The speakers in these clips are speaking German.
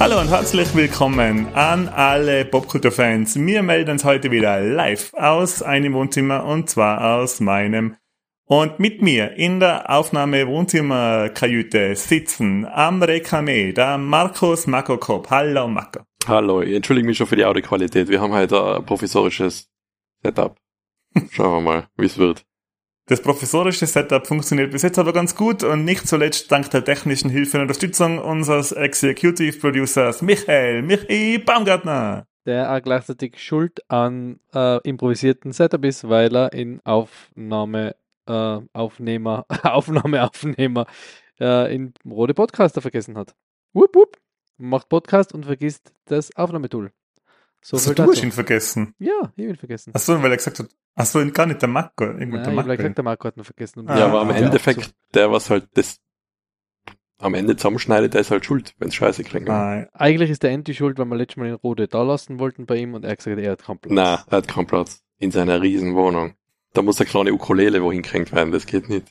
Hallo und herzlich willkommen an alle Popkulturfans. Wir melden uns heute wieder live aus einem Wohnzimmer und zwar aus meinem. Und mit mir in der Aufnahme Wohnzimmerkajüte sitzen am Rekame der Markus Makokop. Hallo Marco. Hallo, ich entschuldige mich schon für die Audioqualität. Wir haben heute ein professorisches Setup. Schauen wir mal, wie es wird. Das professorische Setup funktioniert bis jetzt aber ganz gut und nicht zuletzt dank der technischen Hilfe und Unterstützung unseres Executive Producers Michael Michi Baumgartner. Der auch gleichzeitig schuld an äh, improvisierten Setup ist, weil er in Aufnahme, äh, Aufnehmer, Aufnahme, Aufnehmer äh, in Rode Podcaster vergessen hat. Wupp, wupp. Macht Podcast und vergisst das Aufnahmetool. So also, du hast ihn vergessen? Ja, ich habe ihn vergessen. Achso, weil er gesagt hat, achso, gar nicht der Marco. Nein, der Marco. Ich gesagt, der Marco hat ihn vergessen. Ah, ja, aber am Endeffekt, so. der was halt das am Ende zusammenschneidet, der ist halt schuld, wenn es scheiße klingt. Ah, Eigentlich ist der Anti schuld, weil wir letztes Mal in Rode da lassen wollten bei ihm und er hat gesagt, er hat keinen Platz. Nein, er hat keinen Platz. In seiner riesen Wohnung. Da muss eine kleine Ukulele wohin gekriegt werden, das geht nicht.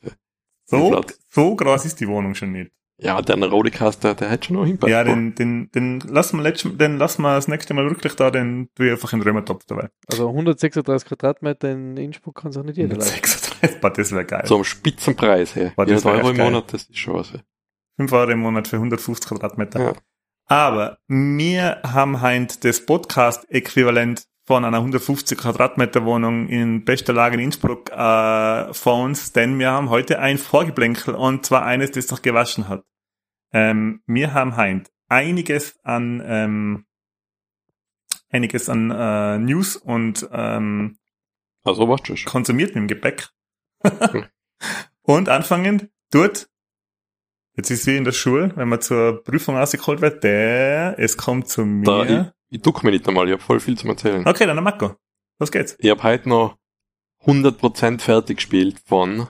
So, so groß ist die Wohnung schon nicht. Ja, der Rodecast, der, der hätte schon noch hinpasst. Ja, den, den, den lassen wir den lassen wir das nächste Mal wirklich da, den tue ich einfach in den Römertopf dabei. Also 136 Quadratmeter in Innsbruck kann sich auch nicht jeder leisten. 136, das wäre geil. So am Spitzenpreis, hey. Boah, das Euro im Monat, das ist schon was. Hey. 5 Euro im Monat für 150 Quadratmeter. Ja. Aber wir haben heint das Podcast-Äquivalent von einer 150 Quadratmeter Wohnung in bester Lage in Innsbruck äh, vor uns, denn wir haben heute ein Vorgeblänkel und zwar eines, das noch gewaschen hat. Ähm, wir haben heint einiges an ähm, einiges an äh, News und ähm, also, konsumiert im Gepäck. und anfangen dort Jetzt ist sie in der Schule, wenn man zur Prüfung rausgeholt wird, der, es kommt zu mir. Da, ich duck mir nicht einmal, ich habe voll viel zu erzählen. Okay, dann Marco. Was geht's? Ich habe heute noch 100% fertig gespielt von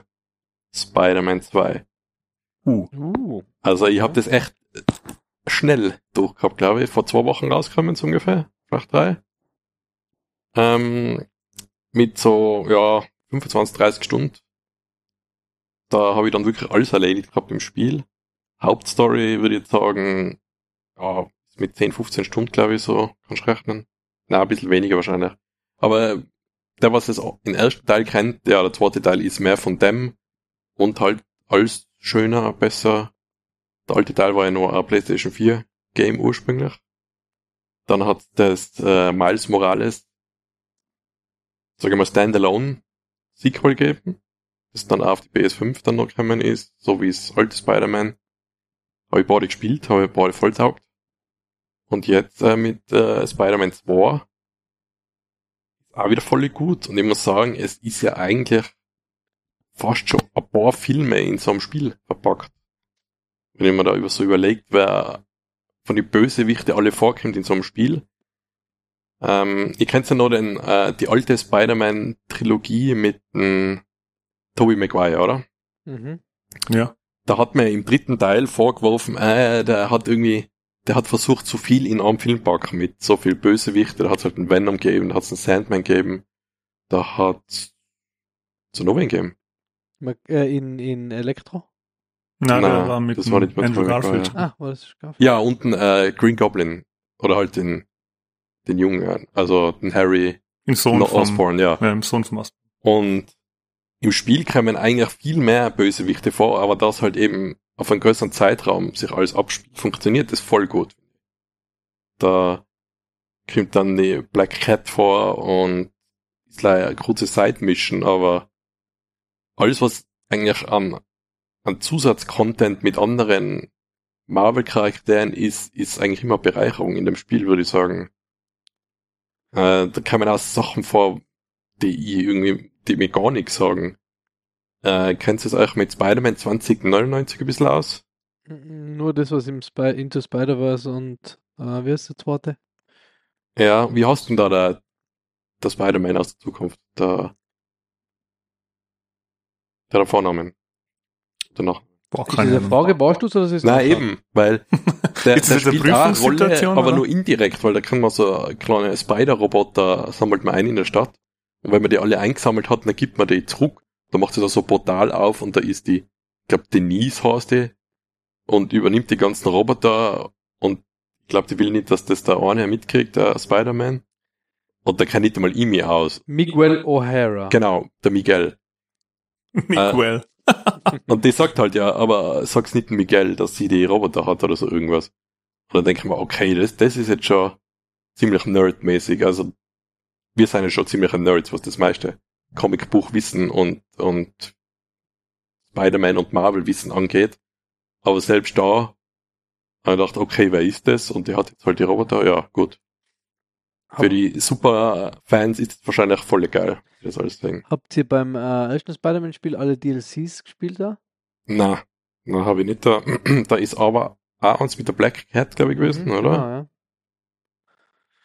Spider-Man 2. Uh. uh. Also ich habe das echt schnell durchgehabt, glaube ich. Vor zwei Wochen rausgekommen so ungefähr. Vielleicht drei. Ähm, mit so, ja, 25, 30 Stunden. Da habe ich dann wirklich alles erledigt gehabt im Spiel. Hauptstory würde ich jetzt sagen, ja, mit 10, 15 Stunden, glaube ich, so, kannst du rechnen. Na, ein bisschen weniger wahrscheinlich. Aber der, was es im ersten Teil kennt, ja, der zweite Teil ist mehr von dem und halt alles schöner, besser. Der alte Teil war ja nur ein PlayStation 4 Game ursprünglich. Dann hat das äh, Miles Morales, sag ich mal, Standalone Sequel gegeben, das dann auf die PS5 dann noch gekommen ist, so wie es alte Spider-Man. Habe ich beide gespielt, habe ich beide voll taugt. Und jetzt äh, mit äh, Spider-Man 2 auch wieder voll gut. Und ich muss sagen, es ist ja eigentlich fast schon ein paar Filme in so einem Spiel verpackt. Wenn ich mir da über so überlegt, wer von den Bösewichte alle vorkommt in so einem Spiel. Ähm, ihr kennt ja noch den, äh, die alte Spider-Man-Trilogie mit dem Tobey Maguire, oder? Mhm. Ja. Da hat man im dritten Teil vorgeworfen, äh, der hat irgendwie der hat versucht, zu viel in einem Film packen mit so viel Bösewichte. Da hat es halt einen Venom gegeben, da hat es einen Sandman gegeben, da hat so noch wen gegeben. Äh, in, in Elektro? Nein, Nein war mit das war nicht mit Andrew Garfield. Ja. Ah, war das Garfield? Ja, und ein äh, Green Goblin. Oder halt den, den Jungen, also den Harry Im Sohn von Osborn, ja. ja. Im Sohn von Osborn. Und im Spiel kommen eigentlich viel mehr Bösewichte vor, aber das halt eben auf einen größeren Zeitraum sich alles abspielt, funktioniert das voll gut. Da kommt dann die Black Cat vor und ist leider eine kurze Side-Mission, aber alles, was eigentlich an, an Zusatzcontent mit anderen Marvel-Charakteren ist, ist eigentlich immer Bereicherung in dem Spiel, würde ich sagen. Äh, da kommen auch Sachen vor, die ich irgendwie, die mir gar nichts sagen. Äh, kennt ihr es euch mit Spider-Man 2099 ein bisschen aus? Nur das, was im Spy Into Spider-Verse und äh, wie ist der zweite? Ja, wie hast du denn da der, der Spider-Man aus der Zukunft? Der, der Vornamen. Danach. Boah, ist diese Frage, warst du oder ist Nein, eben, weil der, Ist der spielt eine Rolle, aber oder? nur indirekt, weil da kann man so eine kleine Spider-Roboter sammelt man ein in der Stadt. Und wenn man die alle eingesammelt hat, dann gibt man die zurück. Da macht sie da so ein Portal auf und da ist die, ich glaube Denise heißt die, und übernimmt die ganzen Roboter und ich glaube, die will nicht, dass das der eine mitkriegt, der Spider-Man. Und der kann nicht einmal Imi aus. Miguel O'Hara. Genau, der Miguel. Miguel. Und die sagt halt ja, aber sag's nicht Miguel, dass sie die Roboter hat oder so irgendwas. Und dann denke ich mir, okay, das, das ist jetzt schon ziemlich nerdmäßig. Also wir sind ja schon ziemliche Nerds, was das meiste Comicbuchwissen und, und Spider-Man und Marvel-Wissen angeht. Aber selbst da habe ich gedacht, okay, wer ist das? Und die hat jetzt halt die Roboter, ja, gut. Für die Super-Fans ist es wahrscheinlich voll geil, das alles Ding. Habt ihr beim äh, ersten Spider-Man-Spiel alle DLCs gespielt da? Na, na habe ich nicht da. da ist aber auch eins mit der Black Cat, glaube ich, gewesen, Mhm, oder?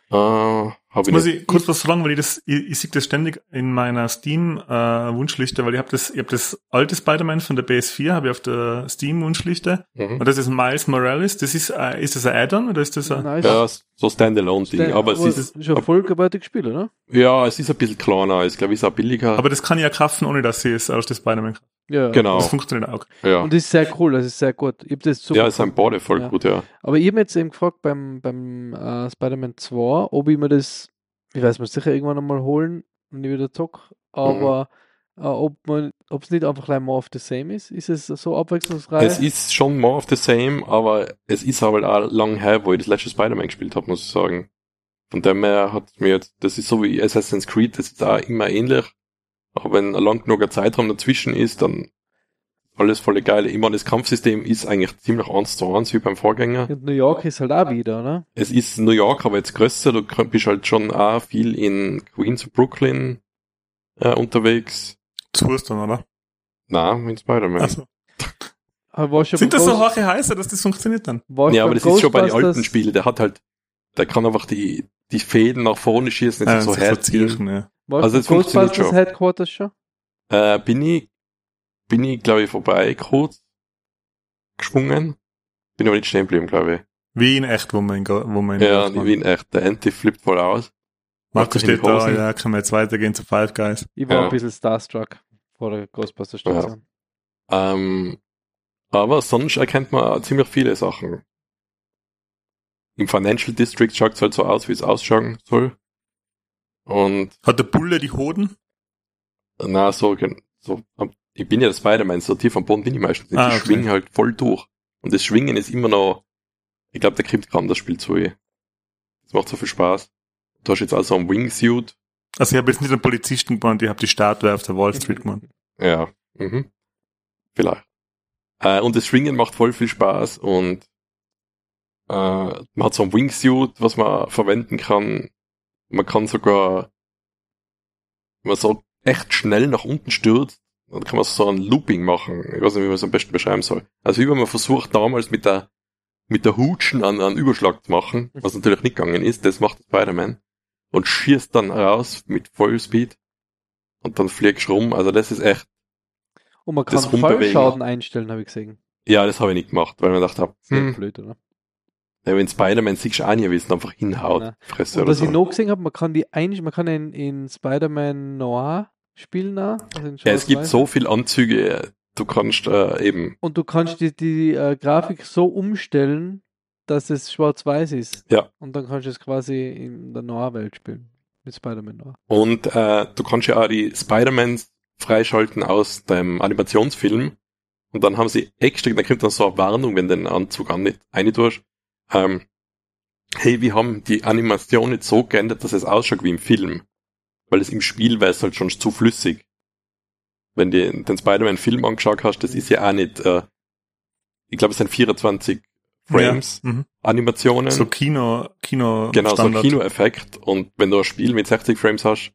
Genau, ja. Äh, Jetzt ich muss ich kurz was fragen, weil ich das, ich, ich sehe das ständig in meiner Steam-Wunschliste, weil ich habe das, ich habe das alte Spider-Man von der PS4, habe ich auf der Steam-Wunschliste. Mhm. Und das ist Miles Morales. Das ist, äh, ist das ein Add-on oder ist das ein, Nice. Ja, so Standalone-Ding. Stand- Aber es aber ist, schon vollgebautes Spiel, oder? ja, es ist ein bisschen kleiner. Ich glaube, es ist auch billiger. aber das kann ich ja kaufen, ohne dass ich es aus der Spider-Man. Ja. genau. Das funktioniert auch. Ja. Und das ist sehr cool, das ist sehr gut. Ich das super ja, es sind beide voll Ja. gut, ja. Aber ich habe jetzt eben gefragt beim, beim äh, Spider-Man 2, ob ich mir das, ich weiß mir sicher irgendwann einmal holen, wenn ich wieder zock, aber Mhm. Äh, ob man, ob es nicht einfach gleich more of the same ist. Ist es so abwechslungsreich? Es ist schon more of the same, aber es ist aber auch lang her, wo ich das letzte Spider-Man gespielt habe, muss ich sagen. Von dem her hat mir jetzt, das ist so wie Assassin's Creed, das ist auch immer ähnlich. Aber wenn ein lang genuger Zeitraum dazwischen ist, dann alles voll geil. Ich meine, das Kampfsystem ist eigentlich ziemlich eins zu eins wie beim Vorgänger. Und New York ist halt auch wieder, ne? Es ist New York, aber jetzt größer. Du bist halt schon auch viel in Queens Brooklyn äh, unterwegs. Zu dann, oder? Na, in Spider-Man. Also, du sind das so hohe Heißer, dass das funktioniert dann? Ja, aber das ist schon bei den alten Spielen. Der hat halt, der kann einfach die, die Fäden nach vorne schießen, Äh, nicht so so herziehen. ja. Also beim funktioniert schon. Headquarters schon? Äh, bin ich, bin ich, glaube ich, vorbei kurz geschwungen. Bin aber nicht stehen geblieben, glaube ich. Wie in echt, wo man in, Go- wo man in Ja, wie in echt. Der Anti flippt voll aus. Marco die steht da, ja, können wir jetzt weitergehen zu Five Guys. Ich war Ja. ein bisschen starstruck vor der Ghostbusters Station. Ähm, aber sonst erkennt man ziemlich viele Sachen. Im Financial District schaut es halt so aus, wie es ausschauen soll. Und Hat der Bulle die Hoden? na, so, so, ich bin ja der Spider-Man, so tief am Boden bin ich meistens nicht. Ah, ich okay. schwinge halt voll durch. Und das Schwingen ist immer noch, ich glaube, der kriegt kaum das Spiel zu. eh. Das macht so viel Spaß. Du hast jetzt also einen Wingsuit. Also ich habe jetzt nicht einen Polizisten gemeint, ich habe die Statue auf der Wall Street gemeint. Ja, mhm. Vielleicht. Äh, und das Schwingen macht voll viel Spaß und äh, man hat so ein Wingsuit, was man verwenden kann. Man kann sogar, wenn man so echt schnell nach unten stürzt, dann kann man so ein Looping machen. Ich weiß nicht, wie man es am besten beschreiben soll. Also wie wenn man versucht damals mit der mit der Hutschen an einen Überschlag zu machen, was natürlich nicht gegangen ist, das macht Spider-Man und schießt dann raus mit Vollspeed und dann fliegst du rum. Also das ist echt Und man kann. Fallschaden einstellen, habe ich gesehen. Ja, das habe ich nicht gemacht, weil ich mir gedacht habe, hm, blöd, oder? ja, wenn Spider-Man siehst du auch nie wissen, einfach hinhaut. Fresse Und oder was so. ich noch gesehen habe, man kann die ein, man kann in, in Spider-Man Noir spielen. Also ja, es gibt so viel Anzüge, du kannst äh, eben, Und du kannst die, die äh, Grafik so umstellen, dass es schwarz-weiß ist. Ja. Und dann kannst du es quasi in der Noir-Welt spielen. Mit Spider-Man Noir. und äh, du kannst ja auch die Spider-Mans freischalten aus deinem Animationsfilm und dann haben sie extra, da kommt dann so eine Warnung, wenn du den Anzug an nicht reintust, ähm, hey, wir haben die Animation nicht so geändert, dass es ausschaut wie im Film. Weil es im Spiel wäre es halt schon zu flüssig. Wenn du den Spider-Man-Film angeschaut hast, das ist ja auch nicht, äh, ich glaube, es sind 24 Frames, Ja. Mhm. Animationen. So Kino, Kino Genau, so ein Standard. Kinoeffekt. Und wenn du ein Spiel mit 60 Frames hast,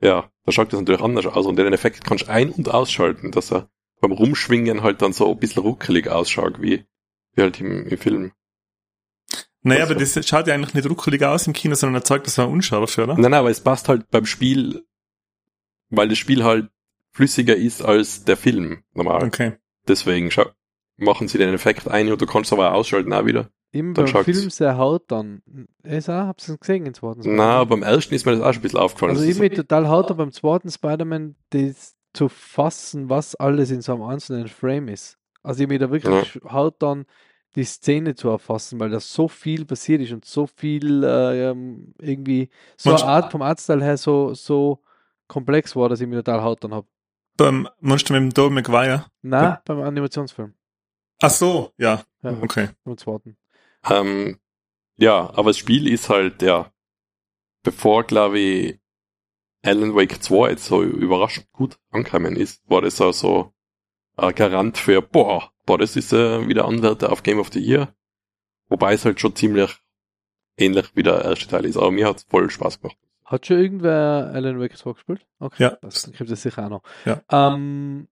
ja, da schaut das natürlich anders aus. Und den Effekt kannst du ein- und ausschalten, dass er beim Rumschwingen halt dann so ein bisschen ruckelig ausschaut, wie, wie halt im, im Film. Naja, Also- aber das schaut ja eigentlich nicht ruckelig aus im Kino, sondern erzeugt das war unscharf, oder? Nein, nein, aber es passt halt beim Spiel, weil das Spiel halt flüssiger ist als der Film normal. Okay. Deswegen schau, machen sie den Effekt ein und du kannst aber auch ausschalten auch wieder. Im Dann beim Film sehr haut dann. Ist auch, habt ihr es gesehen, den zweiten Na, beim ersten ist mir das auch schon ein bisschen aufgefallen. Also ich bin total haut beim zweiten Spider-Man, das zu fassen, was alles in so einem einzelnen Frame ist. Also ich mir da wirklich haut dann die Szene zu erfassen, weil da so viel passiert ist und so viel äh, ähm, irgendwie so Manch- eine Art vom Artstyle her so, so komplex war, dass ich mir total haut dann habe. Beim Monster mit dem Tobey Maguire. Na, Ja. beim Animationsfilm. Ach so, ja, Ja, okay. beim zweiten. Ähm, ja, aber das Spiel ist halt, ja, bevor, glaube ich, Alan Wake 2 jetzt so überraschend gut angekommen ist, war das auch so ein Garant für, boah, boah, das ist äh, wieder Anwärter auf Game of the Year. Wobei es halt schon ziemlich ähnlich wie der erste Teil ist. Aber mir hat's voll Spaß gemacht. Hat schon irgendwer Alan Wake 2 gespielt? Okay, Ja. das gibt es sicher auch noch. Ja. Ähm,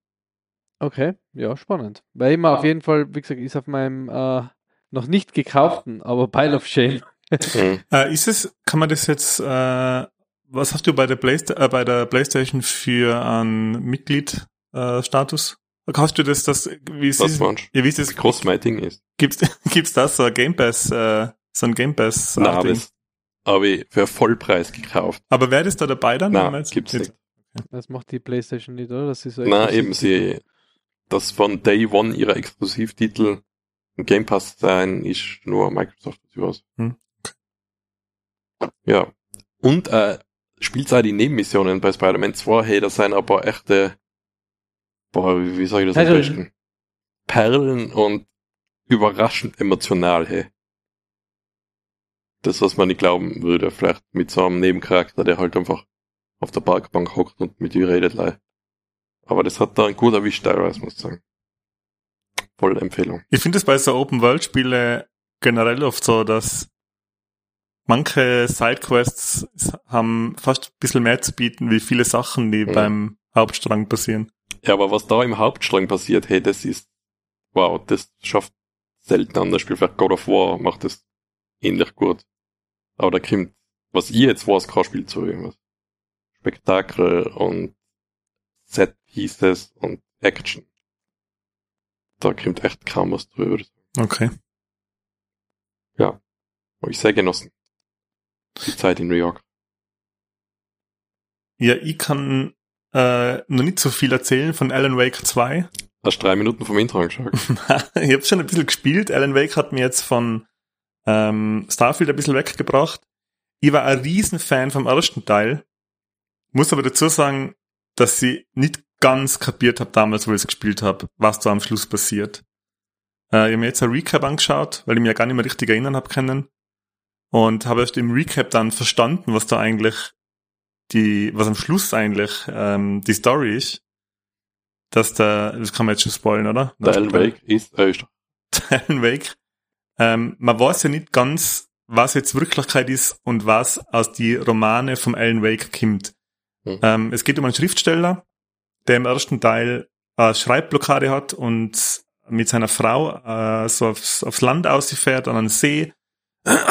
okay, ja, spannend. Weil immer auf jeden Fall, wie gesagt, ist auf meinem äh, noch nicht gekauften, aber Pile of Shame. Mhm. Äh, ist es, kann man das jetzt, äh, was hast du bei der, Playsta äh, bei der PlayStation für einen Mitglied-Status? Äh, Status? Hast du das, das, wie ist meinst ja, wie ist das, groß mein Ding ist. gibt's, gibt's das, so ein Game Pass, äh, so ein Game Pass Ding? das habe ich für Vollpreis gekauft. Aber wäre das da dabei dann? jetzt- gibt's nicht. Das macht die PlayStation nicht, oder? Das ist so exklusiv. eben, sie, das von Day One ihrer Exklusivtitel im Game Pass sein, ist nur Microsoft was. Hm, Ja. Und, äh, Spielzeit die Nebenmissionen bei Spider-Man 2, hey, das sind aber echte, boah, wie, wie sag ich das am Perlen. besten? Perlen und überraschend emotional, hey. Das, was man nicht glauben würde, vielleicht mit so einem Nebencharakter, der halt einfach auf der Parkbank hockt und mit dir redet, lei. Aber das hat da ein gut erwischt, teilweise, muss ich sagen. Voll Empfehlung. Ich finde es bei so Open-World-Spiele generell oft so, dass manche Sidequests haben fast ein bisschen mehr zu bieten, wie viele Sachen, die Mhm. beim Hauptstrang passieren. Ja, aber was da im Hauptstrang passiert, hey, das ist, wow, das schafft selten an. Das Spiel vielleicht God of War macht das ähnlich gut. Aber da kommt, was ich jetzt weiß, kein Spiel zu irgendwas. Spektakel und Set Pieces und Action. Da kommt echt kaum was drüber. Okay. Habe ich sehr genossen. Die Zeit in New York. Ja, ich kann äh, noch nicht so viel erzählen von Alan Wake 2. Hast drei Minuten vom Intro angeschaut. ich habe schon ein bisschen gespielt. Alan Wake hat mir jetzt von ähm, Starfield ein bisschen weggebracht. Ich war ein Riesenfan vom ersten Teil. Muss aber dazu sagen, dass ich nicht ganz kapiert habe damals, wo ich es gespielt habe, was da am Schluss passiert. Äh, ich habe mir jetzt ein Recap angeschaut, weil ich mich ja gar nicht mehr richtig erinnern habe können. Und habe erst im Recap dann verstanden, was da eigentlich die, was am Schluss eigentlich ähm, die Story ist. Dass der, das kann man jetzt schon spoilen, oder? Der Alan Wake ist, äh, ist Alan Wake. Ähm, man weiß ja nicht ganz, was jetzt Wirklichkeit ist und was aus die Romane vom Alan Wake kommt. Mhm. Ähm, es geht um einen Schriftsteller, der im ersten Teil eine Schreibblockade hat und mit seiner Frau äh, so aufs, aufs Land ausfährt, an einen See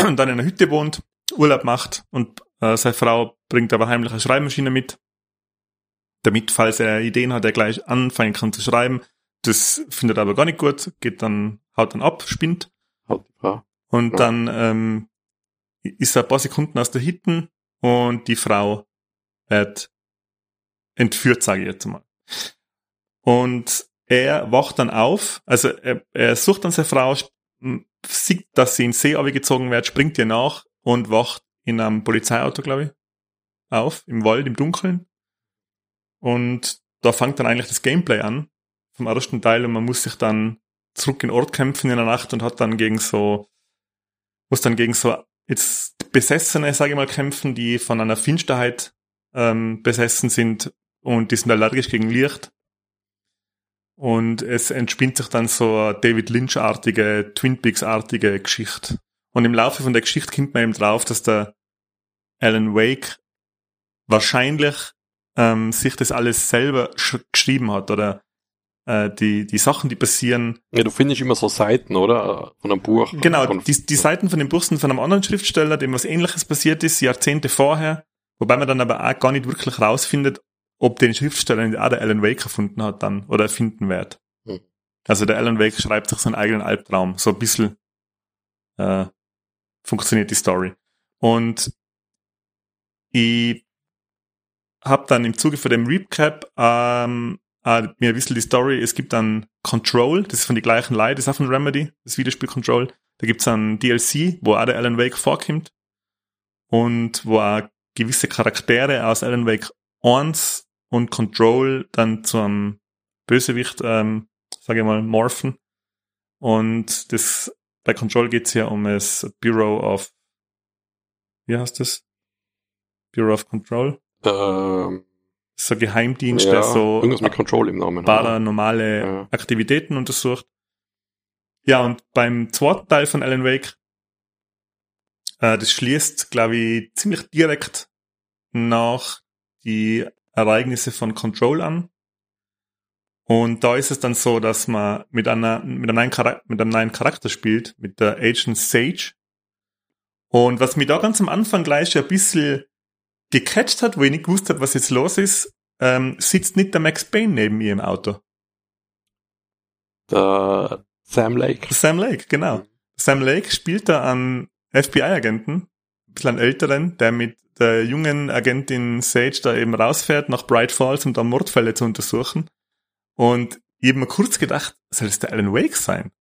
und dann in einer Hütte wohnt, Urlaub macht und äh, seine Frau bringt aber heimlich eine Schreibmaschine mit, damit, falls er Ideen hat, er gleich anfangen kann zu schreiben. Das findet er aber gar nicht gut, geht dann, haut dann ab, spinnt halt die Frau. und Ja. dann ähm, ist er ein paar Sekunden aus der Hitten und die Frau wird entführt, sage ich jetzt mal. Und er wacht dann auf, also er, er sucht dann seine Frau, sieht, dass sie in See gezogen wird, springt ihr nach und wacht in einem Polizeiauto, glaube ich, auf, im Wald, im Dunkeln. Und da fängt dann eigentlich das Gameplay an vom ersten Teil und man muss sich dann zurück in Ort kämpfen in der Nacht und hat dann gegen so, muss dann gegen so jetzt Besessene, sage ich mal, kämpfen, die von einer Finsterheit ähm, besessen sind und die sind allergisch gegen Licht. Und es entspinnt sich dann so eine David Lynch-artige, Twin Peaks-artige Geschichte. Und im Laufe von der Geschichte kommt man eben drauf, dass der Alan Wake wahrscheinlich ähm, sich das alles selber sch geschrieben hat oder äh, die, die Sachen, die passieren, Ja, du findest immer so Seiten, oder? Von einem Buch. Genau, die, die Seiten von dem Buch sind von einem anderen Schriftsteller, dem was ähnliches passiert ist, Jahrzehnte vorher, wobei man dann aber auch gar nicht wirklich rausfindet, ob den Schriftsteller nicht auch der Alan Wake erfunden hat dann oder erfinden wird. Hm. Also der Alan Wake schreibt sich seinen eigenen Albtraum, so ein bisschen. äh, funktioniert die Story. Und ich habe dann im Zuge von dem Recap ähm, äh, mir ein bisschen die Story, es gibt dann Control, das ist von die gleichen Leute, das ist auch von Remedy, das Videospiel Control. Da gibt's dann DLC, wo auch der Alan Wake vorkommt und wo auch gewisse Charaktere aus Alan Wake 1 und Control dann zu einem Bösewicht, ähm, sage ich mal, morphen. Und das bei Control geht's ja um das Bureau of wie heißt das? Bureau of Control? Ähm, so ein Geheimdienst, ja, der so irgendwas mit Control im Namen. paranormale Ja. Aktivitäten untersucht. Ja, und beim zweiten Teil von Alan Wake, äh, das schließt, glaube ich, ziemlich direkt nach die Ereignisse von Control an. Und da ist es dann so, dass man mit einer, mit einem neuen Charakter, mit einem neuen Charakter spielt, mit der Agent Sage. Und was mich da ganz am Anfang gleich ein bisschen gecatcht hat, wo ich nicht gewusst habe, was jetzt los ist, ähm, sitzt nicht der Max Payne neben ihr im Auto. Der Sam Lake. Sam Lake, genau. Sam Lake spielt da einen FBI-Agenten, ein bisschen älteren, der mit der jungen Agentin Sage da eben rausfährt nach Bright Falls, um da Mordfälle zu untersuchen. Und ich hab mir kurz gedacht, soll es der Alan Wake sein?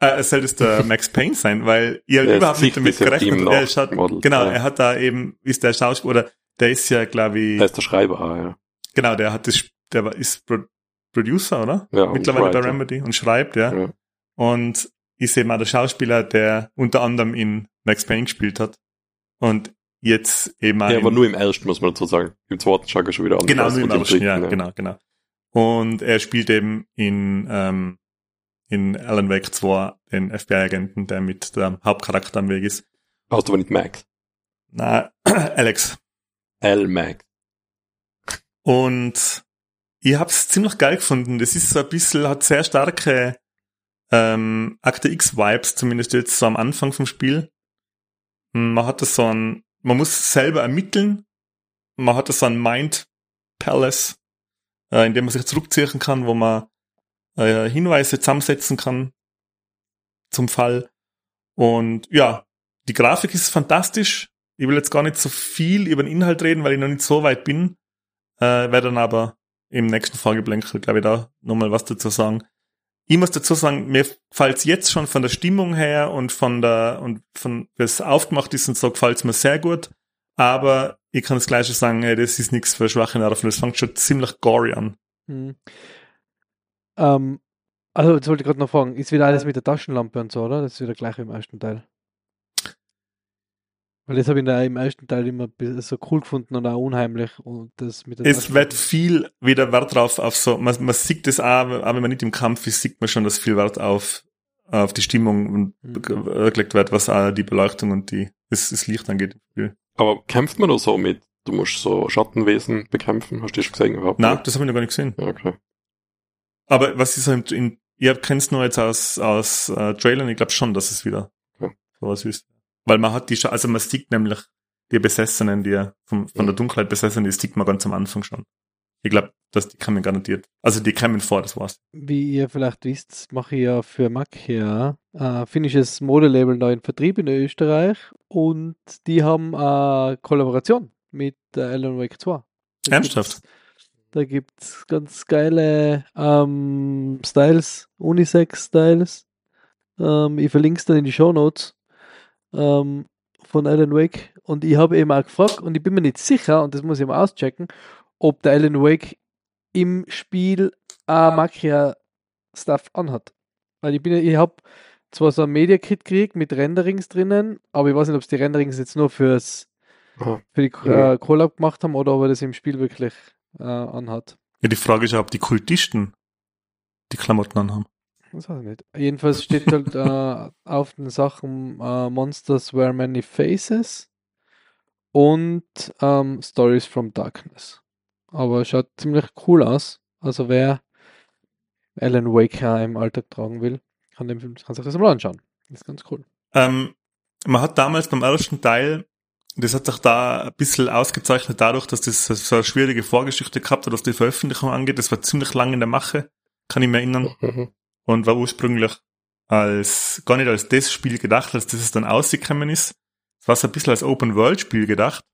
Äh, soll es der Max Payne sein? Weil ich halt überhaupt nicht damit ja gerechnet habe. Er schaut, genau, ja. er hat da eben, ist der Schauspieler, oder der ist ja, glaube ich, Der ist der Schreiber, ah, ja. genau, der hat das, der ist Pro Producer, oder? ja Mittlerweile bei Remedy und schreibt, ja. Ja. Und ist eben auch der Schauspieler, der unter anderem in Max Payne gespielt hat. Und jetzt eben auch Ja, aber nur im ersten, muss man dazu sagen. Im zweiten schaut er schon wieder an. Genau, nur im ersten, ja, dritten, genau, genau. Und er spielt eben in, ähm, in Alan Wake 2 den FBI-Agenten, der mit dem Hauptcharakter am Weg ist. Hast du aber nicht Max. Na, Alex. L Max. Und ich hab's ziemlich geil gefunden. Das ist so ein bisschen, hat sehr starke ähm, Akte X-Vibes, zumindest jetzt so am Anfang vom Spiel. Man hat das so ein, man muss selber ermitteln. Man hat das so ein Mind Palace, äh, in dem man sich zurückziehen kann, wo man äh, Hinweise zusammensetzen kann zum Fall. Und ja, die Grafik ist fantastisch. Ich will jetzt gar nicht so viel über den Inhalt reden, weil ich noch nicht so weit bin. Äh, werde dann aber im nächsten Folgeblänkel, glaube ich, da nochmal was dazu sagen. Ich muss dazu sagen, mir gefällt's jetzt schon von der Stimmung her und von der, und von, es aufgemacht ist und so, gefällt's mir sehr gut. Aber ich kann das Gleiche sagen, ey, das ist nichts für schwache Nerven. Das fängt schon ziemlich gory an. Hm. Ähm, also, jetzt wollte ich gerade noch fragen, ist wieder alles mit der Taschenlampe und so, oder? Das ist wieder gleich im ersten Teil. Weil das habe ich da im ersten Teil immer so cool gefunden und auch unheimlich. Und das mit der Es wird viel wieder Wert drauf auf so, man, man sieht das auch, auch wenn man nicht im Kampf ist, sieht man schon, dass viel Wert auf, auf die Stimmung und Mhm. ge- gelegt wird, was auch die Beleuchtung und die, das, das Licht angeht. Aber kämpft man da so mit, du musst so Schattenwesen bekämpfen? Hast du das schon gesehen überhaupt? Nein, nicht? das habe ich noch gar nicht gesehen. Ja, okay. Aber was ist so in, in ihr kennt's nur jetzt aus, aus äh, Trailern, ich glaube schon, dass es wieder Ja. sowas ist. Weil man hat die, Scha- also man sieht nämlich die Besessenen, die vom, von Ja. der Dunkelheit besessen, die sieht man ganz am Anfang schon. Ich glaube, dass die kommen garantiert. Also die kommen vor, das war's. Wie ihr vielleicht wisst, mache ich ja für Makia äh, finnisches Modelabel neu in Vertrieb in Österreich und die haben eine Kollaboration mit der Alan Wake 2. Da Ernsthaft? gibt's- Da gibt es ganz geile ähm, Styles, Unisex-Styles. Ähm, ich verlinke es dann in die Show Notes ähm, von Alan Wake. Und ich habe eben auch gefragt und ich bin mir nicht sicher, und das muss ich mal auschecken, ob der Alan Wake im Spiel auch Makia-Stuff anhat. Weil ich bin ich habe zwar so ein Media Kit gekriegt mit Renderings drinnen, aber ich weiß nicht, ob es die Renderings jetzt nur fürs Aha. für die äh, Collab gemacht haben oder ob er das im Spiel wirklich äh, anhat. Ja, die Frage ist ja, ob die Kultisten die Klamotten anhaben. Das weiß ich nicht. Jedenfalls steht halt äh, auf den Sachen äh, Monsters Wear Many Faces und ähm, Stories from Darkness. Aber schaut ziemlich cool aus. Also wer Alan Wake im Alltag tragen will, kann, dem, kann sich das mal anschauen. Das ist ganz cool. Ähm, man hat damals beim ersten Teil, das hat sich da ein bisschen ausgezeichnet dadurch, dass das so eine schwierige Vorgeschichte gehabt hat, was die Veröffentlichung angeht. Das war ziemlich lang in der Mache, kann ich mir erinnern. Mhm. Und war ursprünglich als, gar nicht als das Spiel gedacht, als das es dann ausgekommen ist. Es war so ein bisschen als Open-World-Spiel gedacht.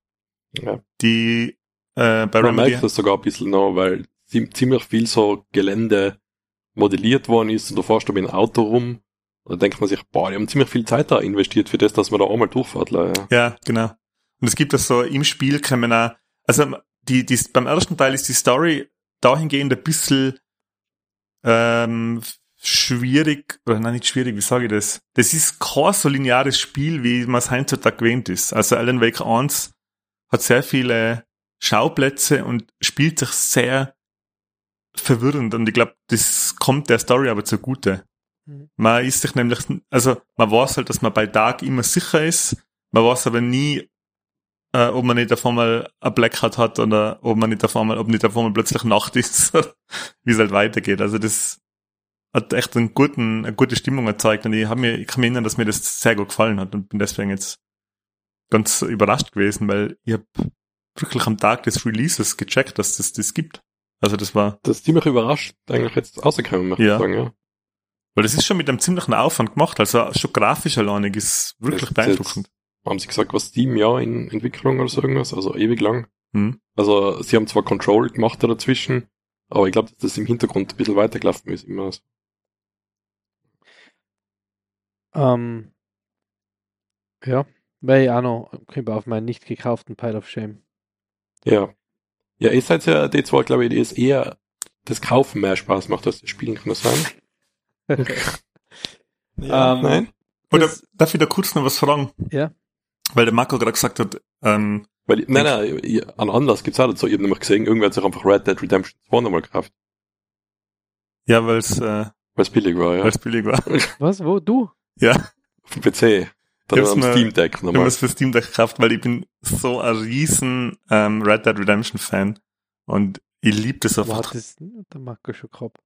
Ja. Die äh, bei Man Remedy, merkt das sogar ein bisschen noch, weil zie- ziemlich viel so Gelände modelliert worden ist und du fährst da mit dem Auto rum und dann denkt man sich, boah, die haben ziemlich viel Zeit da investiert für das, dass man da einmal durchfährt. Ja. Ja, genau. Und es gibt das so im Spiel kann man auch, also die, die, beim ersten Teil ist die Story dahingehend ein bisschen ähm, schwierig, oder nein, nicht schwierig, wie sage ich das? Das ist kein so lineares Spiel, wie man es heutzutage gewöhnt ist. Also Alan Wake 1 hat sehr viele Schauplätze und spielt sich sehr verwirrend und ich glaube, das kommt der Story aber zugute. Mhm. Man ist sich nämlich, also man weiß halt, dass man bei Tag immer sicher ist, man weiß aber nie, äh, ob man nicht auf einmal ein Blackout hat oder ob man nicht auf einmal, ob nicht auf einmal plötzlich Nacht ist, wie es halt weitergeht. Also das hat echt einen guten, eine gute Stimmung erzeugt und ich, hab mir, ich kann mich erinnern, dass mir das sehr gut gefallen hat und bin deswegen jetzt ganz überrascht gewesen, weil ich habe wirklich am Tag des Releases gecheckt, dass das das gibt. Also das war, Das ist ziemlich überrascht eigentlich jetzt rausgekommen, möchte Ja. ich sagen. Ja. weil das ist schon mit einem ziemlichen Aufwand gemacht, also schon grafisch alleinig ist wirklich ist beeindruckend. Haben sie gesagt, was Steam ja in Entwicklung oder so irgendwas, also ewig lang. Hm. Also sie haben zwar Control gemacht da dazwischen, aber ich glaube, dass das im Hintergrund ein bisschen weitergelaufen ist. Immer. Ähm, ja, wäre ich auch noch auf meinen nicht gekauften Pile of Shame. Ja. Ja, ihr seid ja die zwei, glaube ich, die ist eher das Kaufen mehr Spaß macht als das Spielen, kann das sein? Ähm, Nein? Oder Das- darf ich da kurz noch was fragen? Ja. Weil der Marco gerade gesagt hat, ähm, Weil, nein, nein, an Anlass gibt's auch dazu. Ich habe nämlich gesehen, irgendwer hat sich einfach Red Dead Redemption 2 nochmal gekauft, ja, weil es äh, weil es billig war, ja. weil's billig war. Was, wo, du? Ja, Auf dem PC. Dann am mir- Steam Deck ich habe nochmal. es für Steam Deck gekauft, weil ich bin so ein riesen ähm, Red Dead Redemption Fan und ich liebe das einfach. hat das der Marco schon gehabt?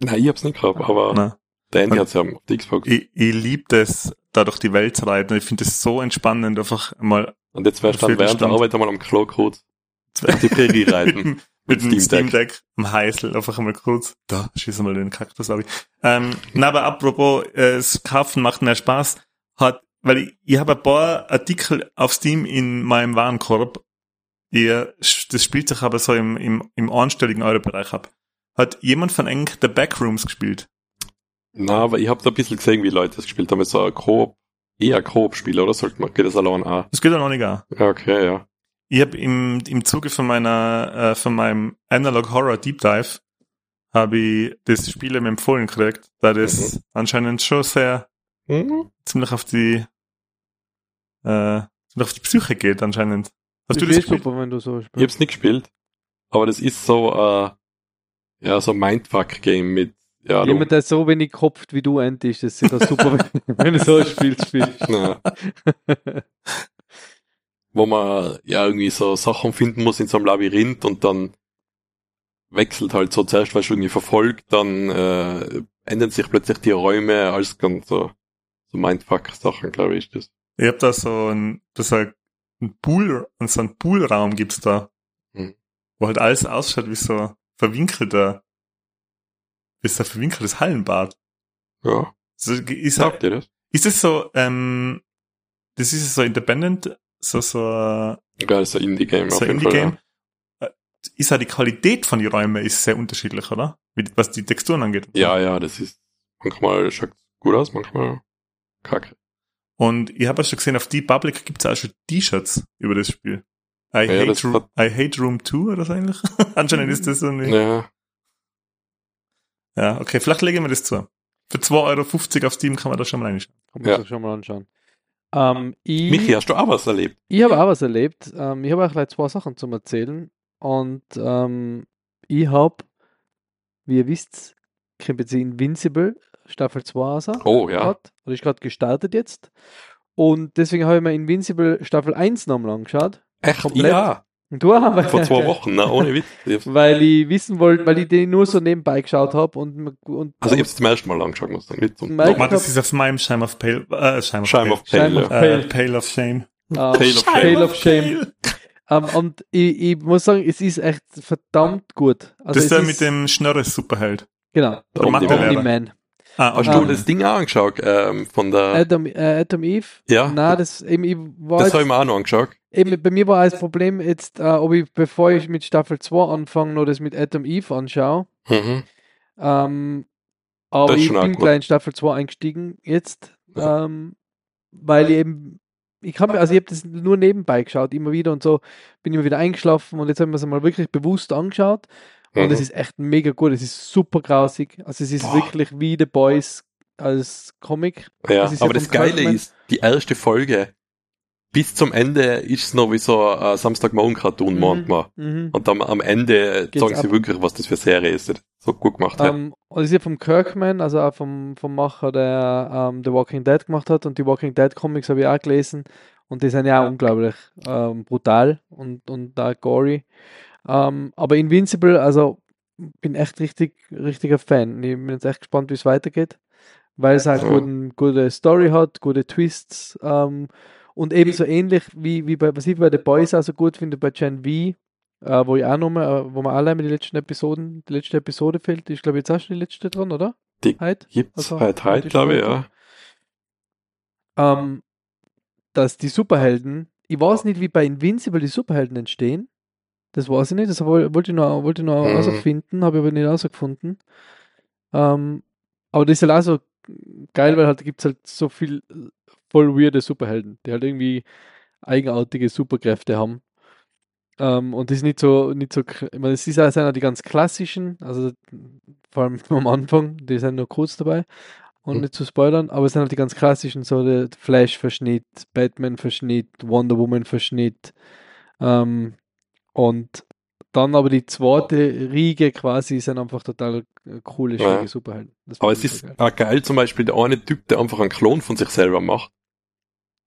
Nein, ich hab's nicht gehabt, aber Na, der Andy Und- hat's ja auf der Xbox. ich, ich liebe das, da durch die Welt zu reiten. Ich finde das so entspannend, einfach mal Und jetzt wärst du dann während der. Arbeit einmal am Klo kurz die Prärie reiten. mit dem Steam Deck. Am Heißel einfach einmal kurz. Da, schieß mal den Kaktus, sorry. Ähm, na, aber apropos, äh, das Kaufen macht mehr Spaß. Hat, weil ich, ich habe ein paar Artikel auf Steam in meinem Warenkorb. Ihr, das spielt sich aber so im, im, im einstelligen Euro-Bereich ab. Hat jemand von eng The Backrooms gespielt? Na, aber ich hab da ein bisschen gesehen, wie Leute das gespielt haben. So ein Koop, eher Koop-Spiel, oder? Sollte man, geht das allein auch? Das geht noch nicht an. Okay, ja. Ich habe im, im Zuge von meiner, äh, von meinem Analog Horror Deep Dive habe ich das Spiel eben empfohlen gekriegt, da das anscheinend schon sehr Mhm. ziemlich auf die äh, ziemlich auf die Psyche geht anscheinend. Hast du Das ist gespielt? super, wenn du so Ich spielst. hab's nicht gespielt, aber das ist so, äh, ja, so ein Mindfuck-Game mit, ja, Jemand, der so wenig kopft wie du, ist das sicher super, wenn- wenn du so ein Spiel spielst. wo man ja irgendwie so Sachen finden muss in so einem Labyrinth und dann wechselt halt so zuerst, weil du irgendwie verfolgt, dann äh, ändern sich plötzlich die Räume, alles ganz so, so Mindfuck-Sachen, glaube ich, ist das. Ich hab da so ein, das ist ein ein Pool, so ein Poolraum gibt's da, Mhm. wo halt alles ausschaut wie so verwinkelter, wie so ein verwinkeltes Hallenbad. Ja, So, ist, sagt ihr das? ist das so, ähm, das ist so independent, so, so, Ja, das ist ein Indie-Game so auf jeden Fall. Indie-Game. Äh, Ist auch die Qualität von den Räumen ist sehr unterschiedlich, oder? Was die Texturen angeht. Ja, ja, das ist manchmal schaut gut aus, manchmal kacke. Und ich habe auch schon gesehen, auf die Public gibt's auch schon T-Shirts über das Spiel. I, Ja, hate, das hat- I hate Room 2 oder so ähnlich. Anscheinend ist das so eine. Ja. Ja, okay, vielleicht legen wir das zu. Für 2,50 Euro auf Steam kann man das schon mal reinschauen. Kann man Ja. sich schon mal anschauen. Ähm, ich Michi, hast du auch was erlebt? ich habe auch was erlebt. Ähm, ich habe auch gleich zwei Sachen zum Erzählen. Und ähm, ich habe, wie ihr wisst, jetzt Invincible Staffel 2 raus. Oh, ja. Hat, oder ist gerade gestartet jetzt. Und deswegen habe ich mir Invincible Staffel 1 nochmal angeschaut. Echt? komplett. Ja, du auch, vor zwei Wochen, na, ohne Witz. Weil ich wissen wollte, weil ich den nur so nebenbei geschaut habe und, und Also ich hab's zum ersten Mal angeschaut, muss ich sagen. Nicht zum Nochmal, das ist auf meinem Shame of Pale, äh, Shame of Shame of Shame Pale. of ja. Pale, äh, Pale. Pale of Shame. ähm, Pale of Pale of Shame. Shame. Ähm, und ich, ich muss sagen, es ist echt verdammt gut. Also das ist es der mit dem Schnörres Superheld. Genau, Der Mathe-Lehrer. Ah, Hast du das Ding auch angeschaut? Ähm, von der, Adam, äh, Adam Eve? ja, Nein, das, eben, ich war das jetzt, habe ich mir auch noch angeschaut. eben, bei mir war das Problem jetzt, äh, ob ich, bevor ich mit Staffel 2 anfange, noch das mit Adam Eve anschaue. Mhm. Ähm, aber ich bin gleich in Staffel 2 eingestiegen jetzt, Ja. ähm, weil ich eben, ich kann mir, also ich habe das nur nebenbei geschaut, immer wieder und so, bin immer wieder eingeschlafen und jetzt haben wir es mal wirklich bewusst angeschaut und Mhm. es ist echt mega gut, es ist super grausig, also es ist Boah. wirklich wie The Boys als Comic. Ja, Das ist ja aber das Geile Kirkman. ist, die erste Folge, bis zum Ende ist es noch wie so ein Samstagmorgen-Cartoon Mhm. manchmal. Mhm. Und dann am Ende Geht's sagen sie ab. wirklich, was das für eine Serie ist. So gut gemacht hat. Ähm, und das ist ja vom Kirkman, also auch vom, vom Macher, der ähm, The Walking Dead gemacht hat. Und die Walking Dead Comics habe ich auch gelesen. Und die sind ja auch unglaublich ähm, brutal und, und da gory. Ähm, aber Invincible, also bin echt richtig, richtiger Fan. Ich bin jetzt echt gespannt, wie es weitergeht. Weil es halt guten, gute Story hat, gute Twists. Ähm, und ebenso ähnlich wie, wie bei, was ich bei The Boys auch so gut finde, bei Gen V, äh, wo ich auch nochmal, äh, wo man allein mit den letzten Episoden, die letzte Episode fehlt, ist glaube ich jetzt auch schon die letzte dran, oder? Die Heute? Gibt's also, heute heute, glaube ich, ja. Ähm, dass die Superhelden, ich weiß nicht, wie bei Invincible die Superhelden entstehen. Das weiß ich nicht, das woll- wollte ich noch, wollte ich noch Mhm. herausfinden, habe ich aber nicht herausgefunden. Ähm, aber das ist halt auch so geil, weil halt gibt es halt so viel voll weirde Superhelden, die halt irgendwie eigenartige Superkräfte haben. Ähm, und das ist nicht so, nicht so, ich meine, es ist auch die ganz klassischen, also vor allem am Anfang, die sind nur kurz dabei und Mhm. nicht zu spoilern, aber es sind halt die ganz klassischen, so der Flash-Verschnitt, Batman-Verschnitt, Wonder Woman-Verschnitt, ähm, und dann aber die zweite Riege quasi sind einfach total äh, coole, Ja. schräge Superhelden. Aber es ist geil. auch geil, zum Beispiel der eine Typ, der einfach einen Klon von sich selber macht.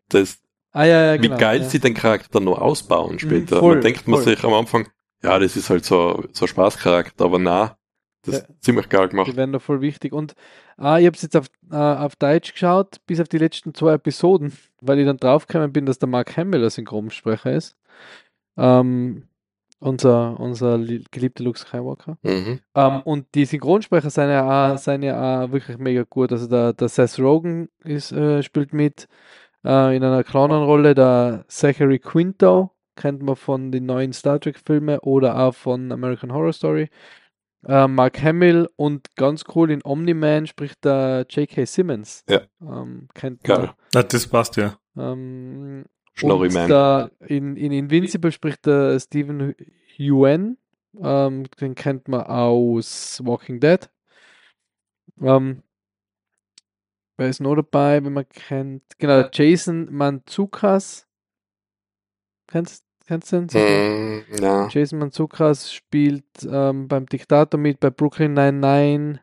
Das, Ah, ja, ja, genau. wie geil ja. sie den Charakter noch ausbauen später. voll, man denkt man voll. sich am Anfang, ja, das ist halt so, so ein Spaßcharakter, aber na, das Ja. ist ziemlich geil gemacht. Die werden da voll wichtig. Und ah, ich habe es jetzt auf, äh, auf Deutsch geschaut, bis auf die letzten zwei Episoden, weil ich dann draufgekommen bin, dass der Mark Hamill der Synchronsprecher ist. Ähm, unser, unser li- geliebter Luke Skywalker. Mhm. Ähm, und die Synchronsprecher sind ja auch, sind ja auch wirklich mega gut. Also der, der Seth Rogen ist, äh, spielt mit äh, in einer kleinen Rolle. Der Zachary Quinto kennt man von den neuen Star Trek-Filmen oder auch von American Horror Story. Äh, Mark Hamill und ganz cool in Omni-Man spricht der J.K. Simmons. Ja. Ähm, kennt Geil. Ja, das passt ja. man. Ähm, Schnorri und Man. da in, in Invincible spricht der Stephen Yuen. Ähm, den kennt man aus Walking Dead. Ähm, wer ist noch dabei, wenn man kennt? Genau, Jason Manzukas. Kennst, kennst du den? Mhm, ja. Jason Manzukas spielt ähm, beim Diktator mit, bei Brooklyn 99,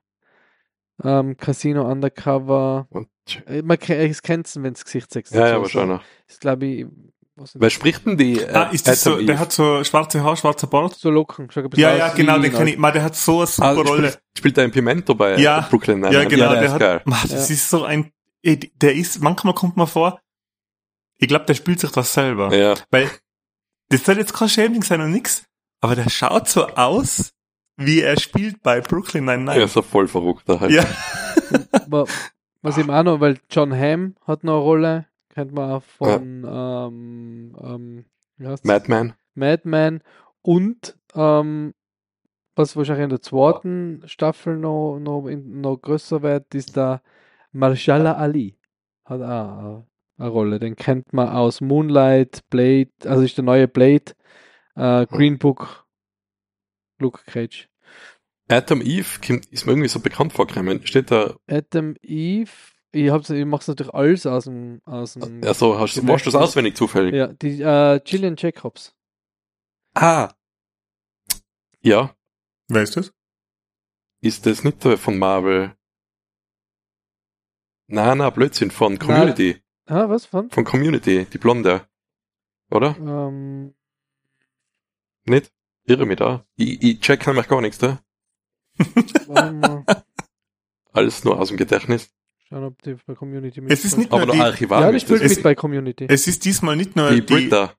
ähm, Casino Undercover. Und, Man ke- es kennt ihn, wenn das Gesicht sexy ja, ja, wahrscheinlich. ist, glaube ich, was Wer spricht denn die? Äh, Ah, ist das so, der hat so schwarze Haar, schwarzer Bart? so locken. Schau ein bisschen Ja, ja, genau, den kenne ich. Man, der hat so eine super Ah, Rolle. spielt, spielt der in Pimento bei Ja, äh, Brooklyn Ja, Nine-Nine? genau, der, der ist hat, geil. Man, das Ja. ist so ein, der ist, manchmal kommt man vor, ich glaube, der spielt sich das selber. Ja, Weil, das soll jetzt kein Shaming sein und nix, aber der schaut so aus, wie er spielt bei Brooklyn er Nine-Nine. ist so voll verrückter halt. Ja. Was eben auch noch, weil John Hamm hat noch eine Rolle, kennt man auch von ähm, ähm, heißt's? Madman. Madman und ähm, was wahrscheinlich in der zweiten Staffel noch, noch, noch größer wird, ist der Marshala Ali. Hat auch eine, eine Rolle. Den kennt man aus Moonlight, Blade, also ist der neue Blade, äh, Green Book, Luke Cage. Adam Eve kommt, ist mir irgendwie so bekannt vorgekommen. Steht da, Adam Eve, ich, hab's, ich mach's natürlich alles aus dem, aus dem also hast du das auswendig zufällig? ja, die äh, Gillian Jacobs. Ah. Ja, Wer ist das? ist das nicht der von Marvel? Nein, nein, Blödsinn, von Community. Ah, was von? Von Community, die Blonde. Oder? Ähm, Nicht? Irre mich da. Ich, ich check nämlich gar nichts da. Alles nur aus dem Gedächtnis. Schauen, ob die bei Community Es ist nicht Aber nur der die, Archivar Ja, das. Es- mit bei Community. es ist diesmal nicht nur Die die, Britta.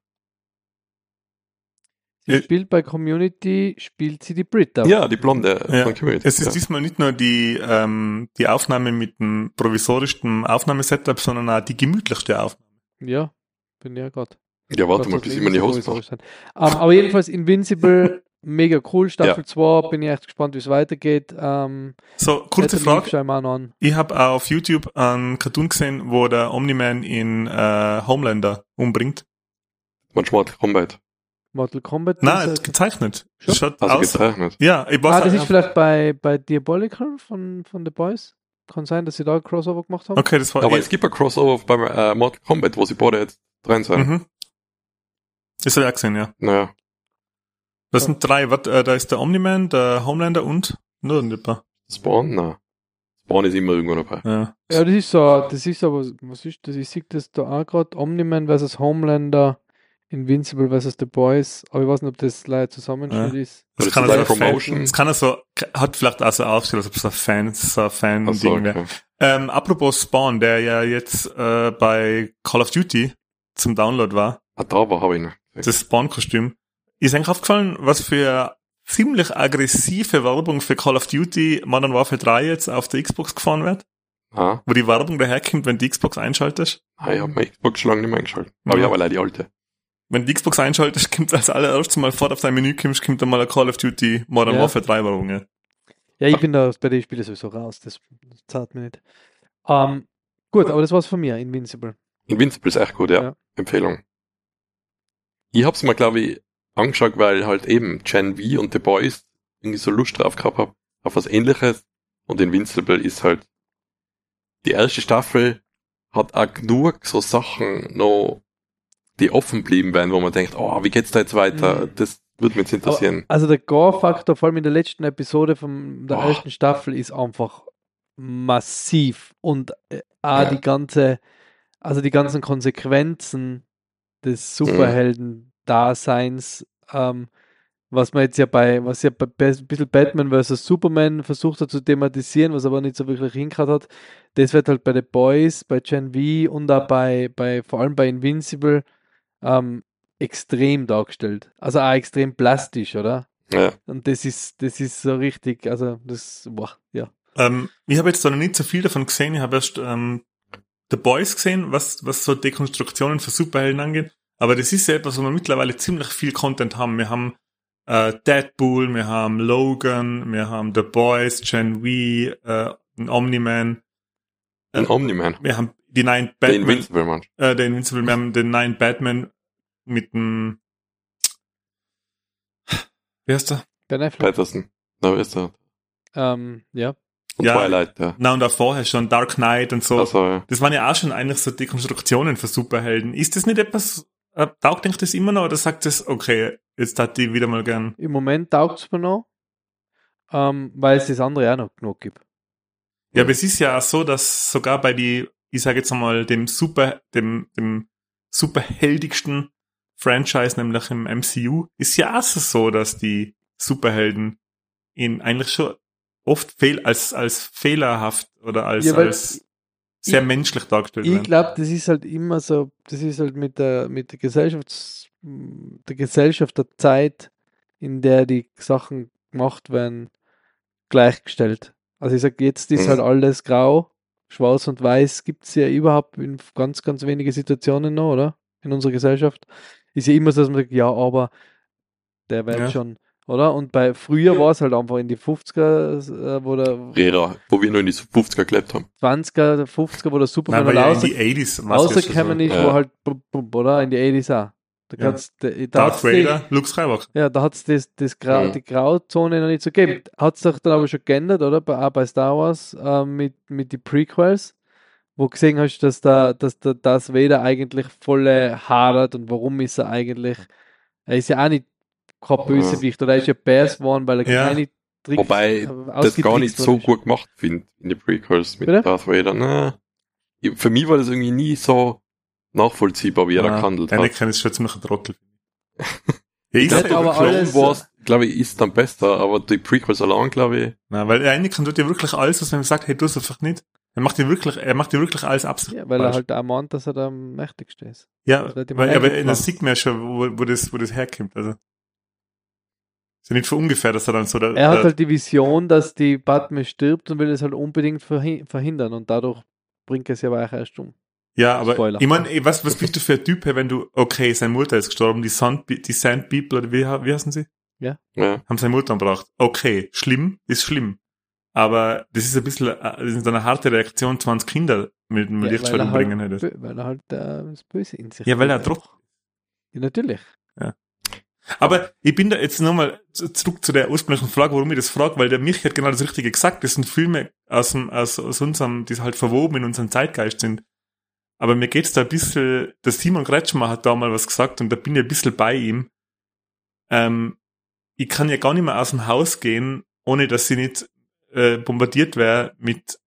Sie Äh, spielt bei Community, spielt sie die Britta. Ja, die Blonde Ja. von Community. Es ist ja. diesmal nicht nur die, ähm, die Aufnahme mit dem provisorischsten Aufnahmesetup, sondern auch die gemütlichste Aufnahme. Ja, bin ja gerade. ja, warte mal, bis ich meine Hose mache. Um, aber jedenfalls Invincible, mega cool. Staffel 2, bin ich echt gespannt, wie es weitergeht. Ähm, So, kurze Frage. ich. Ich habe auf YouTube einen Cartoon gesehen, wo der Omni-Man in äh, Homelander umbringt. Manchmal Combat. Mortal Kombat. Nein, ist, äh, gezeichnet. Schon? Das schaut Also aus. gezeichnet. Ja, ich weiß ah, das ist vielleicht bei, bei Diabolical von, von The Boys. Kann sein, dass sie da ein Crossover gemacht haben. Okay, das war Aber eh- es gibt ein Crossover beim äh, Mortal Kombat, wo sie beide jetzt drin sind. Mhm. Ich auch gesehen, ja. Naja, Das sind drei. Was, äh, da ist der Omni-Man, der Homelander und nur ein Nipper. Spawn? Nein. Spawn ist immer irgendwo dabei. Ja. Ja, das ist so, das ist aber, was ist das? Ich sehe das da auch gerade. Omni-Man versus Homelander, Invincible versus The Boys. Aber ich weiß nicht, ob das leider Zusammenschnitt Ja. ist. Das Das kann ist er eine so, Fan, Promotion. das kann er so, hat vielleicht auch so aufgestellt, als ob es ein Fan, so ein Fan-Ding wäre. Ähm, apropos Spawn, der ja jetzt äh, bei Call of Duty zum Download war, Ah, da war, habe ich noch. das Spawn-Kostüm. Ist eigentlich aufgefallen, was für ziemlich aggressive Werbung für Call of Duty Modern Warfare 3 jetzt auf der Xbox gefahren wird? Ah, Wo die Werbung daherkommt, wenn die Xbox einschaltest? ah ich habe meine Xbox schon lange nicht mehr eingeschaltet. Aber Ja. ja, weil er die alte. Wenn die Xbox einschaltest, kommt als allererstes mal vor auf dein Menü kommst, kommt dann mal eine Call of Duty Modern Ja. Warfare 3 Werbung. Ja. Ja, ich bin da bei den Spielen sowieso raus. Das, zahlt mir nicht. Ähm, gut, aber das war's von mir, Invincible. Invincible ist echt gut, ja. Ja. Empfehlung. Ich hab's mir, glaube ich, angeschaut, weil halt eben Gen V und The Boys irgendwie so Lust drauf gehabt hab, auf was ähnliches. Und Invincible ist halt, die erste Staffel hat auch genug so Sachen noch, die offen blieben werden, wo man denkt, oh, wie geht's da jetzt weiter? Mhm. Das würde mich jetzt interessieren. Also der Gore-Faktor, vor allem in der letzten Episode von der Oh. ersten Staffel, ist einfach massiv. Und äh, auch Ja. die ganze, also die ganzen Konsequenzen des Mhm. Superhelden-Daseins, ähm, was man jetzt ja bei, was ja bei Be- ein bisschen Batman vs. Superman versucht hat zu thematisieren, was aber nicht so wirklich hinkriegt hat, das wird halt bei The Boys, bei Gen V und auch bei, bei vor allem bei Invincible ähm, extrem dargestellt. Also auch extrem plastisch, oder? ja. Und das ist, das ist so richtig, also das, boah, ja. Ähm, ich habe jetzt noch nicht so viel davon gesehen. Ich habe erst ähm, The Boys gesehen, was, was so Dekonstruktionen für Superhelden angeht. Aber das ist ja etwas, wo wir mittlerweile ziemlich viel Content haben. Wir haben äh, Deadpool, wir haben Logan, wir haben The Boys, Gen V, äh, ein Omni-Man. Ein Omni-Man. Wir haben die neuen Der Batman, Invincible, man. äh, der Invincible, wir haben den neuen Batman mit dem Wie heißt der? Ben Affleck. Patterson. Na, wer ist der? Ähm, ja. Und Ja. Twilight, ja. Na, und auch vorher schon Dark Knight und so. Also, ja. Das waren ja auch schon eigentlich so Dekonstruktionen für Superhelden. Ist das nicht etwas, äh, taugt euch das immer noch oder sagt es, okay, jetzt hat die wieder mal gern. Im Moment taugt es mir noch, ähm, weil es das andere auch noch genug gibt. Ja, aber es ist ja auch so, dass sogar bei die, ich sage jetzt einmal, dem super, dem, dem superheldigsten Franchise, nämlich im MCU, ist ja auch so, dass die Superhelden in eigentlich schon oft fehl, als, als fehlerhaft oder als, Ja, weil als sehr ich- menschlich dargestellt Ich werden. glaube, das ist halt immer so, das ist halt mit der, mit der Gesellschafts, der Gesellschaft der Zeit, in der die Sachen gemacht werden, gleichgestellt. Also ich sage, jetzt ist Mhm. halt alles grau, schwarz und weiß gibt es ja überhaupt in ganz, ganz wenige Situationen noch, oder? In unserer Gesellschaft. Ist ja immer so, dass man sagt, ja, aber der wird Ja. schon, oder? Und bei früher war es halt einfach in die 50er, äh, wo der Rera, wo wir nur in die 50er gelebt haben. 20er, der 50er, wo der Nein, Superman weil halt ja in die 80s war's ja schon rausgekommen so. ist, Ja. wo halt, oder? In die 80s auch. Da Ja. kannst, da, da Darth die- Vader, Luke Skywalker. Ja, da hat es das, das Grau, Ja. die Grauzone noch nicht so gegeben. Hat es doch dann aber schon geändert, oder? Bei, auch bei Star Wars äh, mit, mit die Prequels, wo du gesehen hast, dass da, dass da das Vader eigentlich volle hadert und warum ist er eigentlich, er ist ja auch nicht kein Bösewicht, oder er ist ja Bears geworden, weil er Ja. keine Tricks Wobei äh, das gar nicht so gut gemacht finde in den Prequels mit Bitte? Darth Vader. Na, für mich war das irgendwie nie so nachvollziehbar, wie er da Ah, gehandelt hat. Anakin ist schon ziemlich ein Trottel. ja, ich hat aber Clone alles- Wars, glaube ich, ist dann besser, aber die Prequels allein, glaube ich, Nein, weil Anakin tut ja wirklich alles, was man sagt, hey, tu es einfach nicht. Er macht dir wirklich, er macht dir wirklich alles absichtlich. Ja, weil er halt auch meint, dass er der mächtigste ist. Ja, ihm weil, aber das sieht man ja schon, wo, wo das, wo das herkommt. Also, Ist ja nicht von ungefähr, dass er dann so der, Er hat halt die Vision, dass die Padme stirbt und will es halt unbedingt verhi- verhindern und dadurch bringt er sie aber auch erst um. Ja, aber Spoiler. ich meine, was, was bist du für ein Typ, wenn du, okay, seine Mutter ist gestorben, die Sand, die Sand People, oder wie, wie heißen sie? Ja. Haben seine Mutter umgebracht. Okay, schlimm, ist schlimm. Aber das ist ein bisschen, äh, das ist eine harte Reaktion, 20 Kinder mit dem Ja, Lichtschwert weil er umbringen halt, hätte. weil er halt äh, das Böse in sich Ja, weil er hat. Druck. Ja, natürlich. Aber ich bin da jetzt nochmal zurück zu der ursprünglichen Frage, warum ich das frage, weil der Mich hat genau das Richtige gesagt. Das sind Filme aus, dem, aus, aus unserem, die halt verwoben in unserem Zeitgeist sind. Aber mir geht's da ein bisschen, der Simon Kretschmer hat da mal was gesagt und da bin ich ein bisschen bei ihm. Ähm, ich kann ja gar nicht mehr aus dem Haus gehen, ohne dass sie nicht äh, bombardiert wäre mit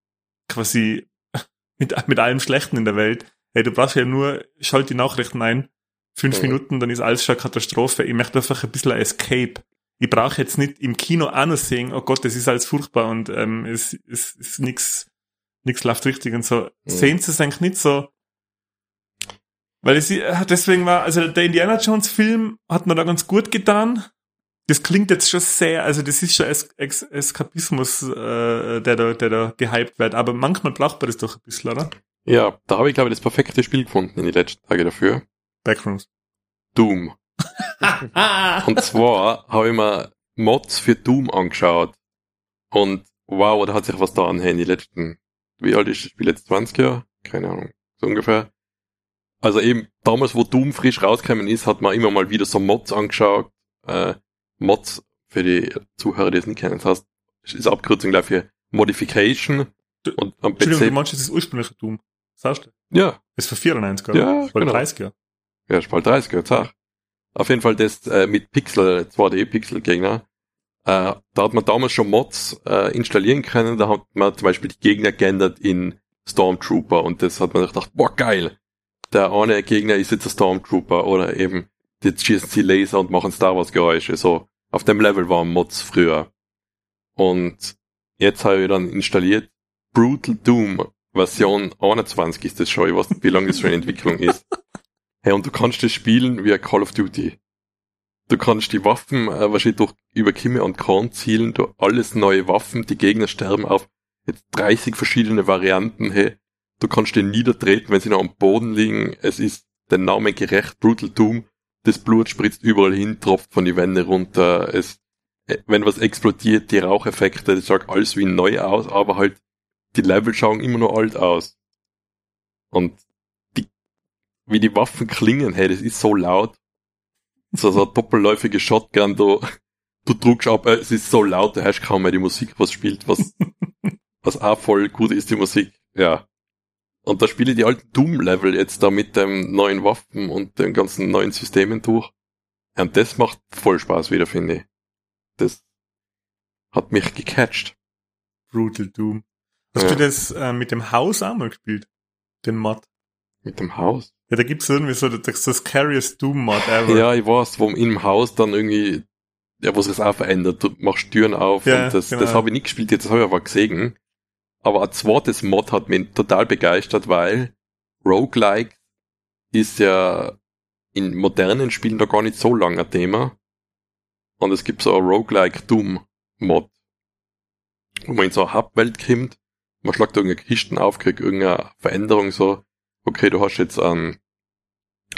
quasi mit, mit allem Schlechten in der Welt. Hey, du brauchst ja nur, schalt die Nachrichten ein, fünf Ja. Minuten, dann ist alles schon eine Katastrophe. Ich möchte einfach ein bisschen ein Escape. Ich brauche jetzt nicht im Kino auch noch sehen, oh Gott, das ist alles furchtbar und ähm, es, es ist nix, nix läuft richtig und so. Sehen Sie es eigentlich nicht so? Weil es deswegen war, also der Indiana Jones Film hat mir da ganz gut getan. Das klingt jetzt schon sehr, also das ist schon es, es, Eskapismus, äh, der da, der da gehypt wird. Aber manchmal braucht man das doch ein bisschen, oder? Ja, da habe ich, glaube ich, das perfekte Spiel gefunden in den letzten Tagen dafür. Backrooms. Doom. Und zwar habe ich mir Mods für Doom angeschaut. Und wow, da hat sich was da anhängen, die letzten, wie alt ist das Spiel jetzt? 20 Jahre? Keine Ahnung, so ungefähr. Also eben, damals, wo Doom frisch rausgekommen ist, hat man immer mal wieder so Mods angeschaut. Äh, Mods, für die Zuhörer, die es nicht kennen, das heißt, es ist Abkürzung gleich für Modification. Du- Und am Entschuldigung, du PC, meinst, das ist ursprüngliche Doom. Sagst du? ja, Das ist für 94, oder? Ja, war genau. 30 Jahre. Ja, ist bald 30, jetzt auch. Auf jeden Fall das äh, mit Pixel, 2D-Pixel-Gegner. Äh, da hat man damals schon Mods äh, installieren können. Da hat man zum Beispiel die Gegner geändert in Stormtrooper und das hat man gedacht, boah, geil. Der eine Gegner ist jetzt ein Stormtrooper oder eben, jetzt schießen sie Laser und machen Star Wars Geräusche. So, auf dem Level waren Mods früher. Und jetzt habe ich dann installiert Brutal Doom Version 21 ist das schon. Ich weiß nicht, wie lange das schon in Entwicklung ist. Hey, und du kannst das spielen wie ein Call of Duty. Du kannst die Waffen äh, wahrscheinlich durch über Kimme und Korn zielen, du alles neue Waffen, die Gegner sterben auf jetzt 30 verschiedene Varianten. Hey, du kannst den niedertreten, wenn sie noch am Boden liegen. Es ist der Name gerecht, Brutal Doom. Das Blut spritzt überall hin, tropft von die Wände runter. Es, äh, wenn was explodiert, die Raucheffekte, das schaut alles wie neu aus, aber halt die Level schauen immer noch alt aus. Und wie die Waffen klingen, hey, das ist so laut. So, so eine doppelläufige Shotgun, du, du drückst ab, äh, es ist so laut, du hörst kaum mehr die Musik, was spielt, was, was auch voll gut ist, die Musik, ja. Und da spiele ich die alten Doom-Level jetzt da mit den neuen Waffen und den ganzen neuen Systemen durch. Und das macht voll Spaß wieder, finde ich. Das hat mich gecatcht. Brutal Doom. Hast Ja. du das äh, mit dem Haus auch mal gespielt? Den Mod? Mit dem Haus. Ja, da gibt's irgendwie so das, das Scariest Doom Mod ever. Ja, ich weiß, wo im Haus dann irgendwie, ja, wo sich das auch verändert. Du machst Türen auf Ja, und das, genau. das habe ich nicht gespielt, jetzt habe ich aber gesehen. Aber ein zweites Mod hat mich total begeistert, weil Roguelike ist ja in modernen Spielen da gar nicht so lang ein Thema. Und es gibt so ein Roguelike Doom Mod. Wo man in so eine Hubwelt kommt, man schlagt irgendeine Kisten auf, kriegt irgendeine Veränderung so, okay, du hast jetzt einen,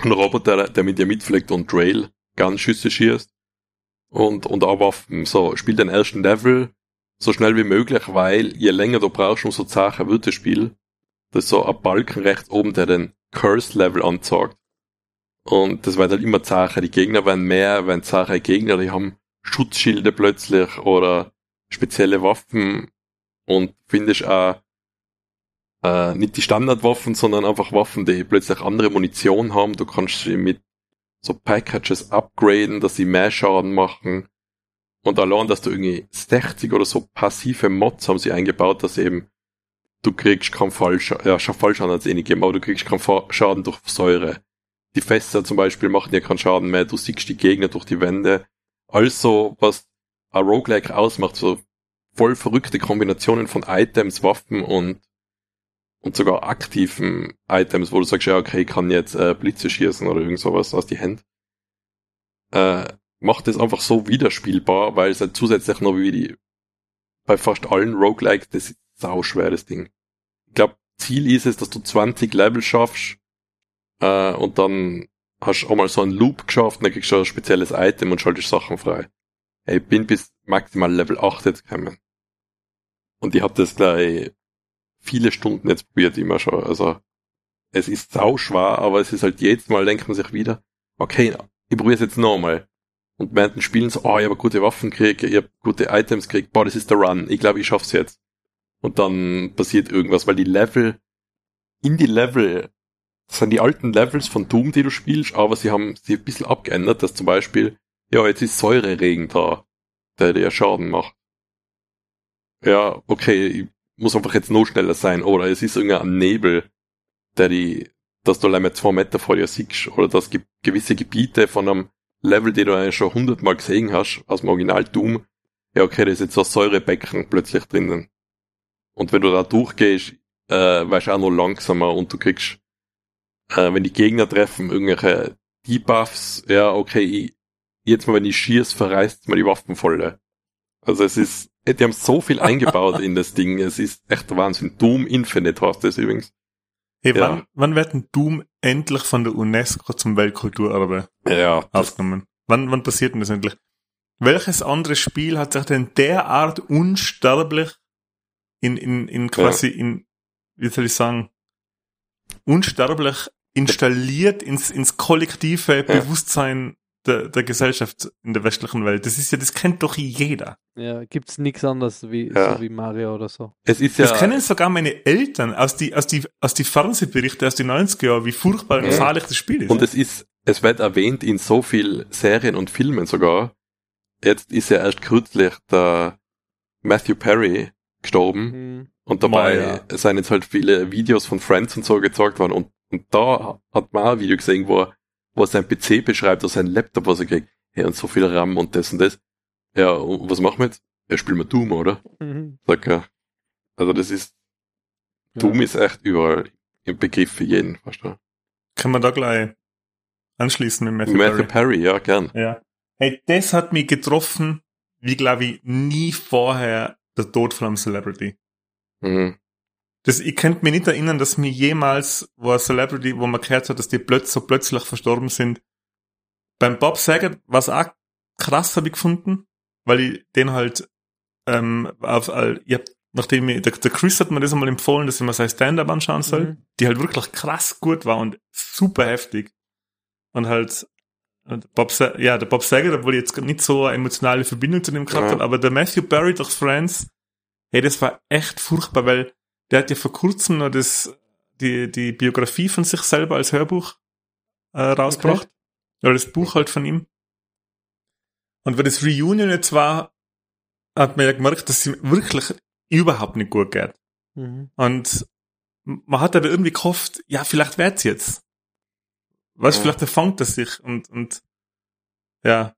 einen Roboter, der mit dir mitfliegt und Trail Gunschüsse schießt und, und auch Waffen. So, spiel den ersten Level so schnell wie möglich, weil je länger du brauchst, umso zacher wird das Spiel. Das ist so ein Balken rechts oben, der den Curse-Level anzeigt. Und das wird halt immer zacher. Die Gegner werden mehr, werden zacher Gegner, die haben Schutzschilde plötzlich oder spezielle Waffen und findest auch äh, nicht die Standardwaffen, sondern einfach Waffen, die plötzlich andere Munition haben. Du kannst sie mit so Packages upgraden, dass sie mehr Schaden machen. Und allein, dass du irgendwie 60 oder so passive Mods haben sie eingebaut, dass eben du kriegst keinen Fallschaden, ja, schon Fallschaden hat es eh nicht gegeben, aber du kriegst keinen Schaden durch Säure. Die Fässer zum Beispiel machen dir keinen Schaden mehr, du siehst die Gegner durch die Wände. Also, was ein Roguelike ausmacht, so voll verrückte Kombinationen von Items, Waffen und und sogar aktiven Items, wo du sagst, ja, okay, ich kann jetzt äh, Blitze schießen oder irgend sowas aus die Hände. Äh, macht es einfach so wiederspielbar, weil es halt zusätzlich noch wie die bei fast allen Roguelikes, das ist sau schwer, das Ding. Ich glaube, Ziel ist es, dass du 20 Level schaffst äh, und dann hast du auch mal so einen Loop geschafft und dann kriegst du ein spezielles Item und schaltest Sachen frei. Ich bin bis maximal Level 8 jetzt gekommen. Und ich habe das gleich viele Stunden jetzt probiert immer schon. Also es ist sau schwer, aber es ist halt jedes Mal denkt man sich wieder, okay, ich probiere es jetzt nochmal. Und während Spielen so, oh, ich habe gute Waffen gekriegt, ich habe gute Items gekriegt, boah, das ist der Run, ich glaube, ich schaff's jetzt. Und dann passiert irgendwas, weil die Level, in die Level, das sind die alten Levels von Doom, die du spielst, aber sie haben sie ein bisschen abgeändert, dass zum Beispiel, ja, jetzt ist Säureregen da, der dir Schaden macht. Ja, okay, ich muss einfach jetzt noch schneller sein, oder es ist irgendein Nebel, der die, dass du allein zwei Meter vor dir siehst, oder dass gewisse Gebiete von einem Level, die du eigentlich schon hundertmal gesehen hast, aus dem Original Doom, ja okay, da ist jetzt so ein Säurebecken plötzlich drinnen. Und wenn du da durchgehst, äh, weißt du auch noch langsamer und du kriegst, äh, wenn die Gegner treffen, irgendwelche Debuffs, ja okay, ich, jetzt mal wenn ich schieß, verreißt mal die Waffen voll. Also es ist, die haben so viel eingebaut in das Ding, es ist echt Wahnsinn. Doom Infinite heißt das übrigens. Hey, ja. wann, wann wird ein Doom endlich von der UNESCO zum Weltkulturerbe ja, aufgenommen? Wann, wann passiert denn das endlich? Welches andere Spiel hat sich denn derart unsterblich in, in, in quasi ja. in, wie soll ich sagen, unsterblich installiert ins, ins kollektive. Bewusstsein der, der Gesellschaft in der westlichen Welt. Das ist ja, das kennt doch jeder. Ja, gibt's nichts anderes wie, ja. so wie Mario oder so. Es ist ja, das kennen sogar meine Eltern aus die, aus die, aus die Fernsehberichte aus den 90er Jahren, wie furchtbar und ja. das Spiel ist. Und es ist, es wird erwähnt in so viel Serien und Filmen sogar. Jetzt ist ja erst kürzlich der Matthew Perry gestorben. Mhm. Und dabei Mal, ja. sind jetzt halt viele Videos von Friends und so gezeigt worden. Und, und da hat man auch ein Video gesehen, wo er er sein PC beschreibt oder sein Laptop, was er kriegt. Hey, und so viel RAM und das und das. Ja, und was machen wir jetzt? Ja, spielen wir Doom, oder? Mhm. Sag ja. Also das ist, ja. Doom ist echt überall im Begriff für jeden, weißt du? Kann man da gleich anschließen mit Matthew, Matthew Perry. Perry? Ja, gern. Ja. Hey, das hat mich getroffen, wie glaube ich nie vorher der Tod von einem Celebrity. Mhm. Das, ich könnte mich nicht erinnern, dass mir jemals, wo ein Celebrity, wo man gehört hat, dass die plötzlich so plötzlich verstorben sind. Beim Bob Saget war es auch krass, habe ich gefunden, weil ich den halt, ähm, auf, äh, ich hab, nachdem ich, der, der Chris hat mir das einmal empfohlen, dass ich mir sein Stand-up anschauen soll, mhm. die halt wirklich krass gut war und super heftig. Und halt, und Bob, ja, der Bob Saget, obwohl ich jetzt nicht so eine emotionale Verbindung zu dem gehabt ja. habe, aber der Matthew Barry durch Friends, hey, das war echt furchtbar, weil der hat ja vor kurzem noch das, die, die Biografie von sich selber als Hörbuch äh, rausgebracht. Okay. Oder das Buch halt von ihm. Und wenn das Reunion jetzt war, hat man ja gemerkt, dass es ihm wirklich überhaupt nicht gut geht. Mhm. Und man hat aber irgendwie gehofft, ja, vielleicht wird's jetzt. Was, ja. vielleicht erfangt er sich und, und, ja,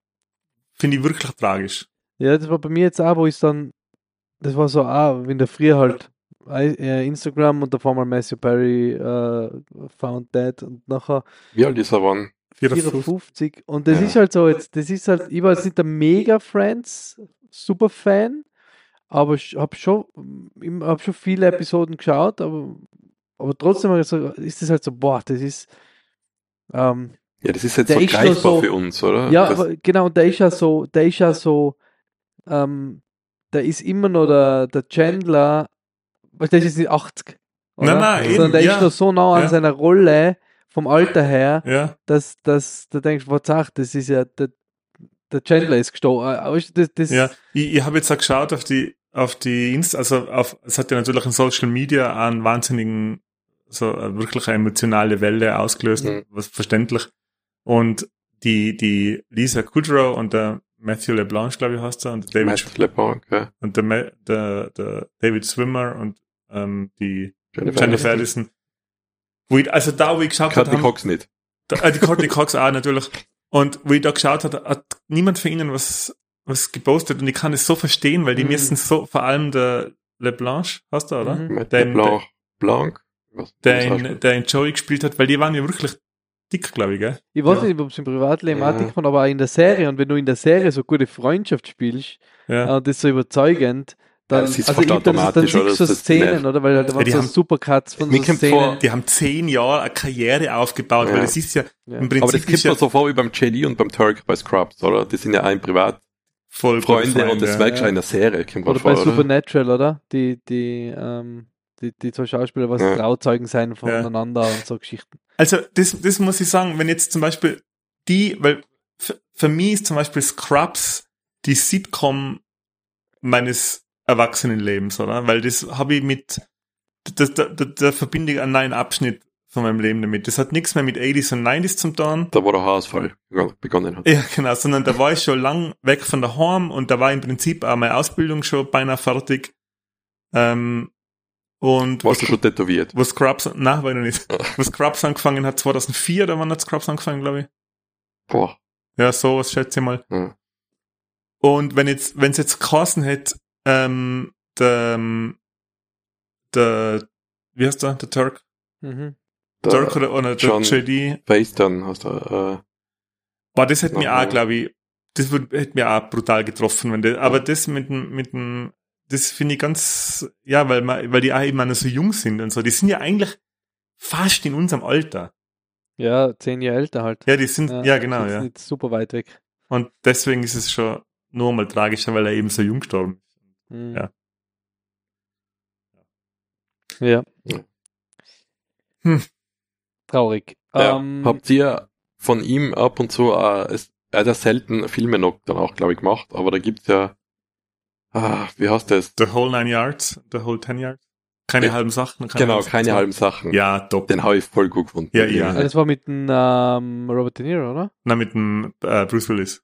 finde ich wirklich tragisch. Ja, das war bei mir jetzt auch, wo ich dann, das war so, ah, wenn der früher halt Instagram und da war mal Matthew Perry uh, found dead und nachher. Wie alt ist er wann? 54. Und das ja. ist halt so, jetzt, das ist halt, ich war jetzt nicht der Mega Friends Super Fan, aber ich habe schon, hab schon viele Episoden geschaut, aber, aber trotzdem ist das halt so, boah, das ist. Ähm, ja, das ist jetzt vergleichbar so, für uns, oder? Ja, aber genau, der ist ja so, der ist ja so, ähm, der ist immer noch der, der Chandler weil das ist nicht 80. Oder? Nein, nein, Sondern eben, der ja. ist noch so nah an ja. seiner Rolle vom Alter her, ja. dass, dass du denkst, was sagt, das ist ja der, der Chandler ist gestorben. Äh, das, das ja, ich, ich habe jetzt auch geschaut auf die auf die Insta, also auf, es hat ja natürlich in Social Media einen wahnsinnigen, so eine wirklich eine emotionale Welle ausgelöst, mhm. was verständlich. Und die, die Lisa Kudrow und der Matthew LeBlanc, glaube ich, heißt er, und David, Matthew LeBlanc, ja. und der, der, der David Swimmer und ähm, die Jennifer, Jennifer Addison. Wo ich, also da, wo ich geschaut habe. Courtney Cox nicht. Da, äh, die Courtney Cox auch natürlich. Und wo ich da geschaut habe, hat niemand von ihnen was, was gepostet und ich kann es so verstehen, weil die mhm. müssen so, vor allem der LeBlanc, hast du, oder? Mhm. Der, LeBlanc, Blanc, was, der, in, der in Joey gespielt hat, weil die waren ja wirklich dick, glaube ich, gell? Ich weiß Ja. nicht, ob es im Privatleben Ja. auch dick war, aber auch in der Serie. Und wenn du in der Serie so gute Freundschaft spielst, Ja. und das ist so überzeugend, dann, das ist also ich, dann, dann siehst oder? du so Das Szenen, oder? Weil halt da waren die so haben- Supercuts von so Szenen. vor- Die haben zehn Jahre eine Karriere aufgebaut, Ja. weil es ist ja Ja. im Prinzip Aber das kommt ja mir so vor wie beim JD und beim Turk bei Scrubs, oder? Die sind ja ein Privatfreunde voll und das ja. merkst du auch in der Serie, Oder vor, bei oder? Supernatural, oder? Die, die, ähm, die, die zwei Schauspieler, was Ja. Trauzeugen sein Ja. voneinander und so Geschichten. Also das, das muss ich sagen, wenn jetzt zum Beispiel die, weil für, für mich ist zum Beispiel Scrubs die Sitcom meines Erwachsenenlebens, oder? Weil das habe ich mit, da, da, da, da verbinde ich einen neuen Abschnitt von meinem Leben damit. Das hat nichts mehr mit 80s und 90s zum tun. Da wo der Haarausfall begonnen hat. Ja, genau, sondern da war ich schon lang weg von der Home und da war im Prinzip auch meine Ausbildung schon beinahe fertig. Ähm, und Warst du schon tätowiert? wo Scrubs, na, war ich noch nicht. Wo Scrubs angefangen hat, 2004, da wann hat Scrubs angefangen, glaube ich. Boah. Ja, sowas schätze ich mal. Ja. Und wenn jetzt, wenn es jetzt geheißen hätte, ähm, der, ähm, der, wie heißt der, der Turk? Mhm. Der Turk oder, oder der John- JD? Face dann hast du, äh, Boah, das hätte mir auch, glaube ich, das hätte mir auch brutal getroffen, wenn das, aber das mit dem, mit dem, das finde ich ganz, ja, weil man, weil die auch eben auch noch so jung sind und so, die sind ja eigentlich fast in unserem Alter. Ja, zehn Jahre älter halt. Ja, die sind, ja, genau, ist ja. Nicht super weit weg. Und deswegen ist es schon nur mal tragischer, weil er eben so jung gestorben ist. Mhm. Ja. Ja. Ja. Hm. Traurig. ja. Ähm, Habt ihr von ihm ab und zu, äh, es, er hat ja selten Filme noch dann auch, glaube ich, gemacht, aber da gibt's ja, ah, wie heißt das? The Whole Nine Yards, The Whole Ten Yards. Keine Ja. halben Sachen. keine Genau, halben keine Sachen. halben Sachen. Ja, top. Den habe ich voll gut gefunden. Ja, ja. das war mit dem ähm, Robert De Niro, oder? Na, mit dem äh, Bruce Willis.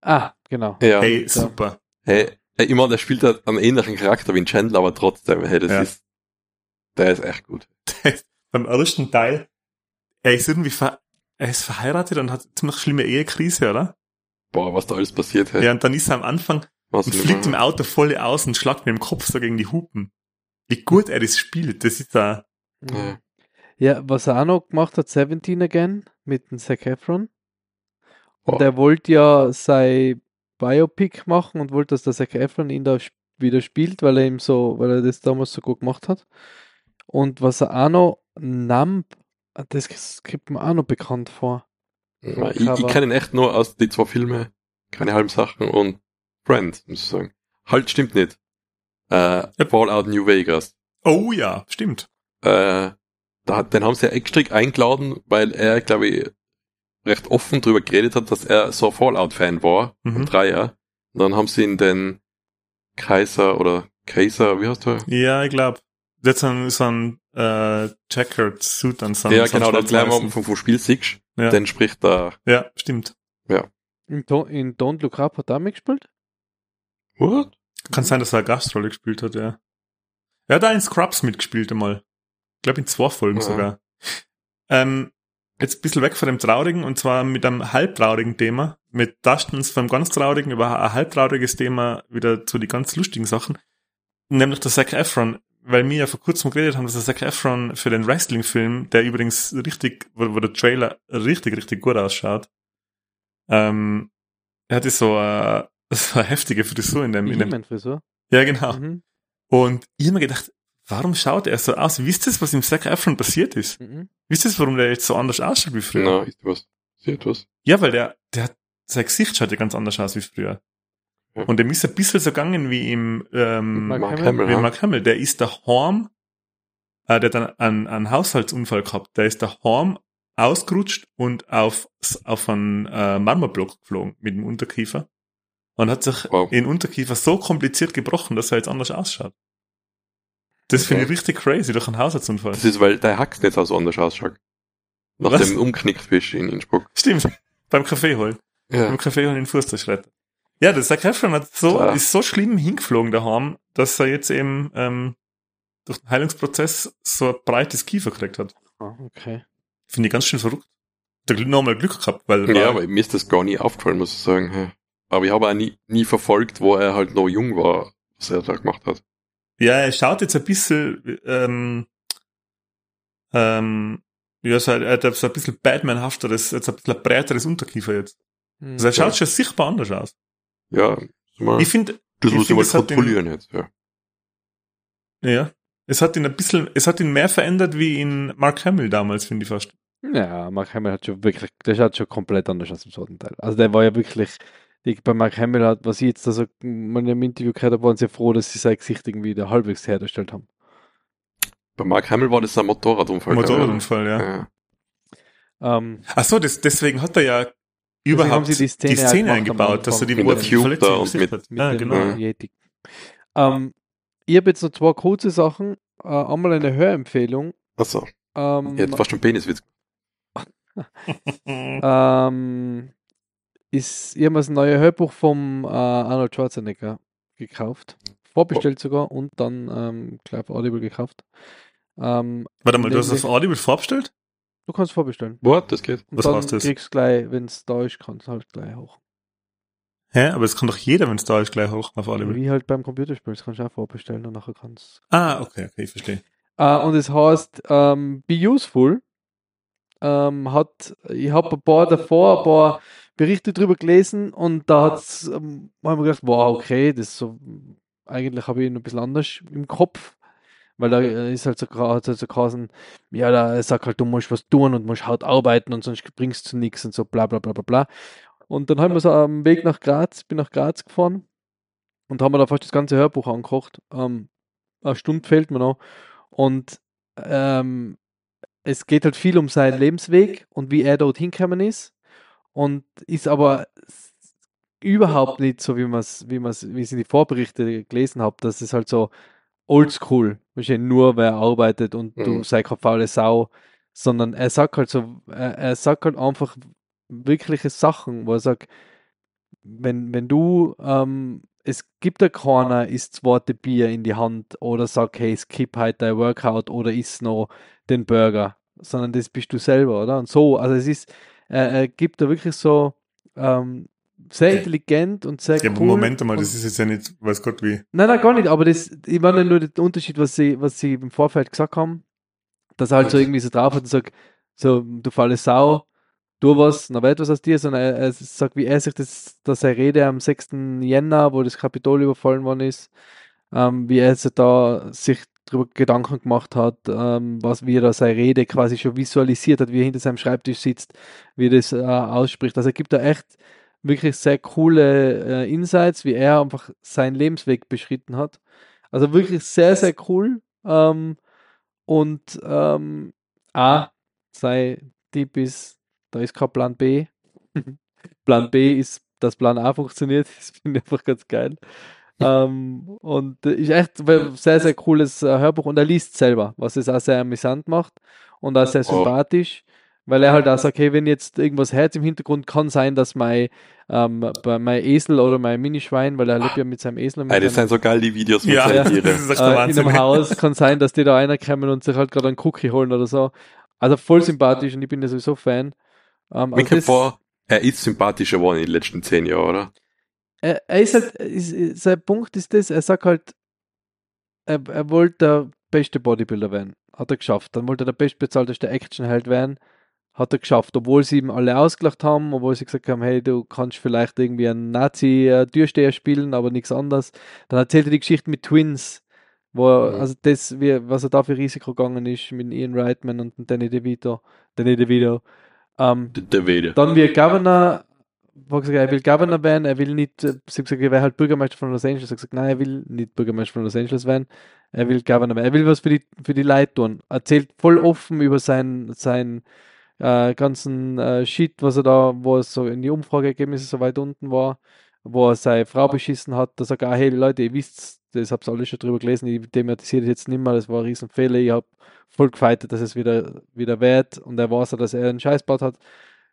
Ah, genau. Ja. Hey, super. Hey, hey, ich meine, der spielt halt einen ähnlichen Charakter wie ein Chandler, aber trotzdem, hey, das Ja. ist, der ist echt gut. Beim ersten Teil, er ist irgendwie ver er ist verheiratet und hat ziemlich schlimme Ehekrise, oder? Boah, was da alles passiert, hey. Ja, und dann ist er am Anfang Was und fliegt im Auto voll aus und schlagt mit dem Kopf so gegen die Hupen. Wie gut er das spielt, das ist da. Ja. Ja, was er auch noch gemacht hat, 17 Again mit dem Zac Efron. Und Boah. der wollte ja sein Biopic machen und wollte, dass der Zac Efron ihn da wieder spielt, weil er ihm so, weil er das damals so gut gemacht hat. Und was er auch noch, Numb, das kommt mir auch noch bekannt vor. Ja, ich, ich kenne ihn echt nur aus die zwei Filme, keine halben Sachen und Friends, muss ich sagen. Halt, stimmt nicht. Äh, Fallout New Vegas. Oh ja, stimmt. Äh, da, den haben sie ja extra eingeladen, weil er, glaube ich, recht offen drüber geredet hat, dass er so ein Fallout-Fan war, Mhm. ein Dreier. Und dann haben sie ihn den Kaiser oder Kaiser, wie heißt der? Ja, ich glaube. Der hat so ein, so ein äh, Checkered Suit an so ja, genau, der gleich am vom Spiel siehst, Ja. den spricht da. Ja, stimmt. In, Don't- in Don't Look Up hat er auch mitgespielt? What? Kann sein, dass er eine Gastrolle gespielt hat, ja. Er hat auch in Scrubs mitgespielt einmal. Ich glaube in zwei Folgen Ja. sogar. Ähm, jetzt ein bisschen weg von dem Traurigen und zwar mit einem halbtraurigen Thema. Mit Dustins vom ganz Traurigen über ein halbtrauriges Thema wieder zu die ganz lustigen Sachen. Nämlich der Zac Efron. Weil wir ja vor kurzem geredet haben, dass der Zac Efron für den Wrestling-Film, der übrigens richtig, wo, wo der Trailer richtig, richtig gut ausschaut, ähm, er hatte so, äh, so eine heftige Frisur in dem, in dem Die Frisur. ja, genau. Mhm. Und ich habe mir gedacht, warum schaut er so aus? Wisst ihr, was im Zac Efron passiert ist? Mhm. Wisst ihr, warum der jetzt so anders ausschaut wie früher? Na, ist was? Ist etwas? Ja, weil der, der hat, sein Gesicht schaut ja ganz anders aus wie früher. Ja. Und dem ist ein bisschen so gegangen wie im, ähm, Mark Mark Hamill? Wie ja. Mark Hamill. Der ist daheim, äh, der hat dann einen, einen Haushaltsunfall gehabt. Der ist daheim ausgerutscht und auf, auf einen äh, Marmorblock geflogen mit dem Unterkiefer. Und hat sich Wow. den Unterkiefer so kompliziert gebrochen, dass er jetzt anders ausschaut. Das finde ich Okay. richtig crazy durch einen Haushaltsunfall. Das ist, weil der Hax nicht so anders ausschaut. Was? Nachdem du umknickt bist in Innsbruck. Stimmt. Beim Kaffee holen. Ja. Beim Kaffee holen den Fuß zerschreddert. Ja, der Zac Efron hat so, Klar. ist so schlimm hingeflogen daheim, dass er jetzt eben ähm, durch den Heilungsprozess so ein breites Kiefer gekriegt hat. Ah, okay. Finde ich ganz schön verrückt. Der Glück nochmal Glück gehabt, weil Ja, aber mir ist das gar nie aufgefallen, muss ich sagen. Ja. Aber ich habe auch nie, nie verfolgt, wo er halt noch jung war, was er da gemacht hat. ja, er schaut jetzt ein bisschen ähm, ähm, Ja, so, er hat so ein bisschen Batman-hafteres, jetzt ein bisschen breiteres Unterkiefer jetzt. Hm. Also er schaut schon sichtbar anders aus. Ja, Ich finde, das ich muss ich mal kontrollieren jetzt. Ja. ja, es hat ihn ein bisschen, es hat ihn mehr verändert wie in Mark Hamill damals, finde ich fast. Ja, Mark Hamill hat schon wirklich, der schaut schon komplett anders aus im zweiten Teil. Also der war ja wirklich, die, bei Mark Hamill hat, was ich jetzt also mal in einem Interview gehört habe, waren sie froh, dass sie sein Gesicht irgendwie wieder halbwegs hergestellt haben. Bei Mark Hamill war das ein Motorradunfall. Motorradunfall, ja. Ja. Ähm, Ach so, das, deswegen hat er ja haben überhaupt sie die die Szene Szene, halt am eingebaut, dass er die Mit der er die Verletzung im und mit- hat. mit Ja, dem genau. Ja. Yeti. Ähm, ich habe jetzt noch zwei kurze Sachen. Äh, einmal eine Hörempfehlung. Achso, Ähm, ich hätte fast schon Peniswitz. ähm, ist, ich habe mir das neue Hörbuch vom äh, Arnold Schwarzenegger gekauft. Vorbestellt sogar und dann ähm, gleich auf Audible gekauft. Ähm, Warte mal, du hast auf Audible vorbestellt? du kannst vorbestellen. What? Das geht. Und Was dann heißt das? kriegst gleich, wenn es da ist, kannst du halt gleich hoch. Hä? Aber es kann doch jeder, wenn es da ist, gleich hoch auf Audible. Wie halt beim Computerspiel, das kannst du auch vorbestellen und nachher kannst Ah, okay, okay, ich verstehe. Äh, und es heißt ähm, Be Useful. Ähm, hat, ich habe ein paar davor, ein paar Berichte drüber gelesen und da hat's, ähm, hab ich mir gedacht, wow, okay, das ist so, eigentlich habe ich ihn ein bisschen anders im Kopf, weil da äh, ist halt so, hat's halt so geheißen, ja, da sagt halt, du musst was tun und musst hart arbeiten und sonst bringst du nichts und so, bla bla bla bla bla. Und dann haben wir so am Weg nach Graz, bin nach Graz gefahren und haben wir da fast das ganze Hörbuch angekocht. Ähm, eine Stunde fehlt mir noch. Und ähm, es geht halt viel um seinen Lebensweg und wie er dort hingekommen ist. Und ist aber überhaupt nicht so, wie man es, wie man's, wie in die Vorberichte gelesen habe, dass es halt so oldschool, nur wer arbeitet und du Mhm. sei keine faule Sau, sondern er sagt halt so, er, er sagt halt einfach wirkliche Sachen, wo er sagt, wenn, wenn du, ähm, es gibt ja keiner, isst zweite Bier in die Hand oder sagt, hey, skip halt dein Workout oder isst noch den Burger, sondern das bist du selber, oder? Und so, also es ist, er, er gibt da wirklich so ähm, sehr intelligent und sehr Ja, cool. Moment und- das ist jetzt ja nicht, weiß Gott wie. Nein, nein, gar nicht, aber das, ich meine nur den Unterschied, was sie, was sie im Vorfeld gesagt haben, dass er halt so irgendwie so drauf hat und sagt, so, du falle Sau, tu was, dann wird was aus dir, sondern er, er sagt, wie er sich das, dass er Rede am 6. Jänner, wo das Kapitol überfallen worden ist, ähm, wie er sich da sich darüber Gedanken gemacht hat, ähm, was, wie er da seine Rede quasi schon visualisiert hat, wie er hinter seinem Schreibtisch sitzt, wie er das äh, ausspricht. Also er gibt da echt wirklich sehr coole äh, Insights, wie er einfach seinen Lebensweg beschritten hat. Also wirklich sehr, sehr cool. Ähm, und ähm, A, sein Tipp ist, da ist kein Plan B. Plan B ist, dass Plan A funktioniert. Das finde ich einfach ganz geil. ähm, und ist echt ein sehr, sehr cooles äh, Hörbuch und er liest selber, was es auch sehr amüsant macht und auch sehr Oh. sympathisch, weil er halt auch sagt, hey, wenn jetzt irgendwas Herz im Hintergrund kann sein, dass mein, ähm, mein Esel oder mein Minischwein, weil er lebt ja mit seinem Esel mit Ey, das sind so geil, die Videos mit Ja, der äh, in einem Haus kann sein, dass die da reinkommen und sich halt gerade einen Cookie holen oder so. Also voll sympathisch und ich bin ja sowieso Fan. Ähm, Mir also kommt das- vor, er ist sympathischer geworden in den letzten zehn Jahren, oder? Er, er ist halt, ist, ist- sein Punkt ist das, er sagt halt, er, er wollte der beste Bodybuilder werden. Hat er geschafft. Dann wollte er der bestbezahlteste Actionheld werden. Hat er geschafft, obwohl sie ihm alle ausgelacht haben, obwohl sie gesagt haben, hey, du kannst vielleicht irgendwie einen Nazi-Türsteher spielen, aber nichts anderes. Dann erzählt er die Geschichte mit Twins, wo er, Mhm. also das, wie, was er da für Risiko gegangen ist mit Ian Reitman und Danny DeVito. Danny DeVito. Ähm, der Wede. dann wie Governor, wo er gesagt, er will Governor werden, er will nicht, äh, sie haben gesagt, er wäre halt Bürgermeister von Los Angeles. Er hat gesagt, nein, er will nicht Bürgermeister von Los Angeles werden, er will Governor werden. Er will was für die, für die Leute tun. Er erzählt voll offen über seinen, seinen äh, ganzen äh, Shit, was er da, wo es so in die Umfrageergebnisse so weit unten war, wo er seine Frau beschissen hat. Da sagt er, ah, hey Leute, ihr wisst, das habt ihr alle schon drüber gelesen, ich thematisiere das jetzt nicht mehr, das war ein Riesenfehler, ich habe voll gefeitet, dass es wieder, wieder wert und er weiß, auch, dass er einen Scheiß gebaut hat.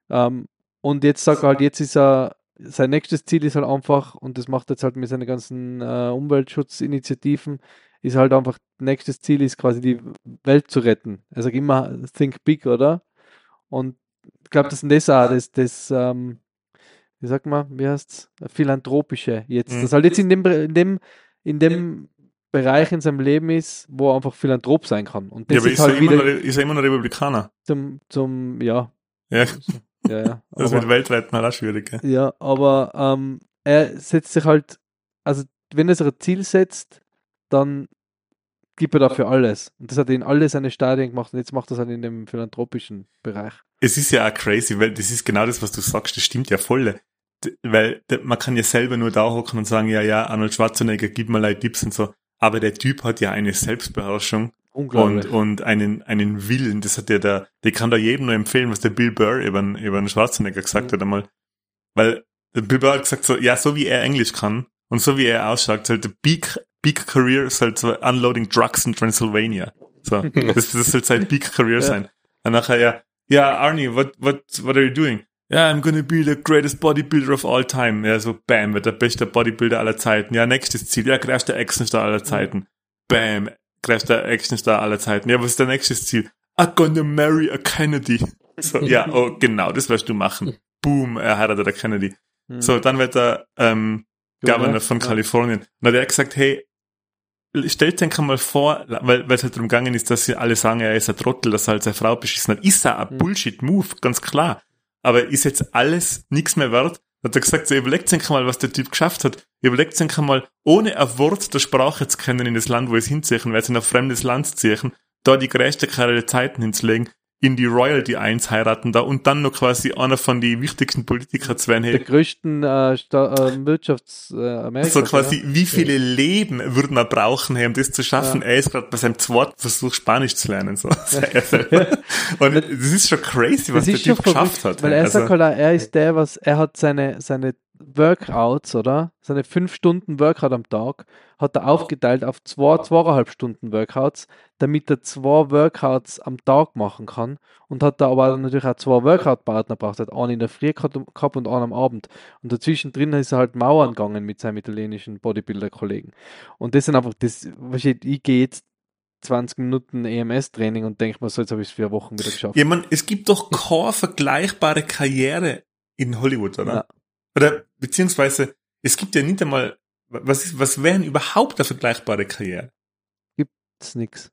Ähm, und jetzt sagt er halt, jetzt ist er, sein nächstes Ziel ist halt einfach, und das macht er jetzt halt mit seinen ganzen äh, Umweltschutzinitiativen, ist halt einfach, nächstes Ziel ist quasi die Welt zu retten. Er sagt immer, think big, oder? Und ich glaube, das ist das auch, das, das ähm, wie sagt man, wie heißt's? Philanthropische jetzt. Mhm. Das halt jetzt in dem, in dem, in dem Bereich in seinem Leben ist, wo er einfach Philanthrop sein kann. Und das Ja, aber ist ist, er halt immer wieder ist er immer noch Republikaner? zum, zum, ja, Ja, ja, ja. das Aber- wird weltweit mal auch schwierig. gell? Ja, aber ähm, er setzt sich halt, also wenn er sich ein Ziel setzt, dann gibt er dafür alles. Und das hat er in alle seine Stadien gemacht und jetzt macht er es halt in dem philanthropischen Bereich. Es ist ja auch crazy, weil das ist genau das, was du sagst, das stimmt ja voll. Weil man kann ja selber nur da hocken und sagen, ja, ja, Arnold Schwarzenegger, gib mal Tipps und so. Aber der Typ hat ja eine Selbstbeherrschung. Und, und einen, einen Willen. Das hat der da, der kann da jedem nur empfehlen, was der Bill Burr über, den- über den Schwarzenegger gesagt Mhm. hat einmal. Weil der Bill Burr hat gesagt so, ja, so wie er Englisch kann und so wie er ausschaut, ist halt der Big, Big Career ist halt so Unloading Drugs in Transylvania. So, das, das soll sein Big Career Ja. sein. Und nachher ja, ja, Arnie, what, what, what are you doing? Ja, I'm gonna be the greatest bodybuilder of all time. Ja, so bam, wird der beste Bodybuilder aller Zeiten. Ja, nächstes Ziel. Ja, größter Actionstar aller Zeiten. Bam, größter Actionstar aller Zeiten. Ja, was ist der nächste Ziel? I'm gonna marry a Kennedy. So, ja, oh, genau, das wirst du machen. Boom, er heiratet der Kennedy. Hm. So, dann wird er ähm, Governor von. Kalifornien. Und dann hat er gesagt, hey, stellt euch mal vor, weil weil es halt darum gegangen ist, dass sie alle sagen, er ist ein Trottel, dass er halt seine Frau beschissen hat. Ist er ein Mhm. Bullshit-Move, ganz klar. Aber ist jetzt alles nichts mehr wert? Hat er gesagt, so überlegt euch mal, was der Typ geschafft hat. Überlegt euch mal, ohne ein Wort der Sprache zu kennen in das Land, wo es hinziehen, weil sie in ein fremdes Land ziehen, da die größte Karriere Zeiten hinzulegen, in die Royalty eins heiraten da und dann noch quasi einer von die wichtigsten Politiker zu werden. der Hey, größten äh, Sta äh, Wirtschafts äh, Amerikas. so quasi, wie viele Leben würde man brauchen, hey, um das zu schaffen? Ja. Er ist gerade bei seinem zweiten Versuch, Spanisch zu lernen. So. Und das ist schon crazy, was der Typ geschafft verrückt, hat. weil er Also, sagt halt, er ist der, was er hat seine, seine Workouts, oder? Seine fünf Stunden Workout am Tag hat er aufgeteilt auf zwei, zweieinhalb Stunden Workouts, damit er zwei Workouts am Tag machen kann und hat da aber natürlich auch zwei Workout-Partner gebraucht. Er hat einen in der Früh gehabt und einen am Abend. Und dazwischen drin ist er halt Mauern gegangen mit seinem italienischen Bodybuilder-Kollegen. Und das sind einfach, das, ich gehe jetzt 20 Minuten EMS-Training und denke mir so, jetzt habe ich es vier Wochen wieder geschafft. ja, man, es gibt doch keine vergleichbare Karriere in Hollywood, oder? Ja. Oder beziehungsweise, es gibt ja nicht einmal, was, ist, was wäre denn überhaupt eine vergleichbare Karriere? ist nix.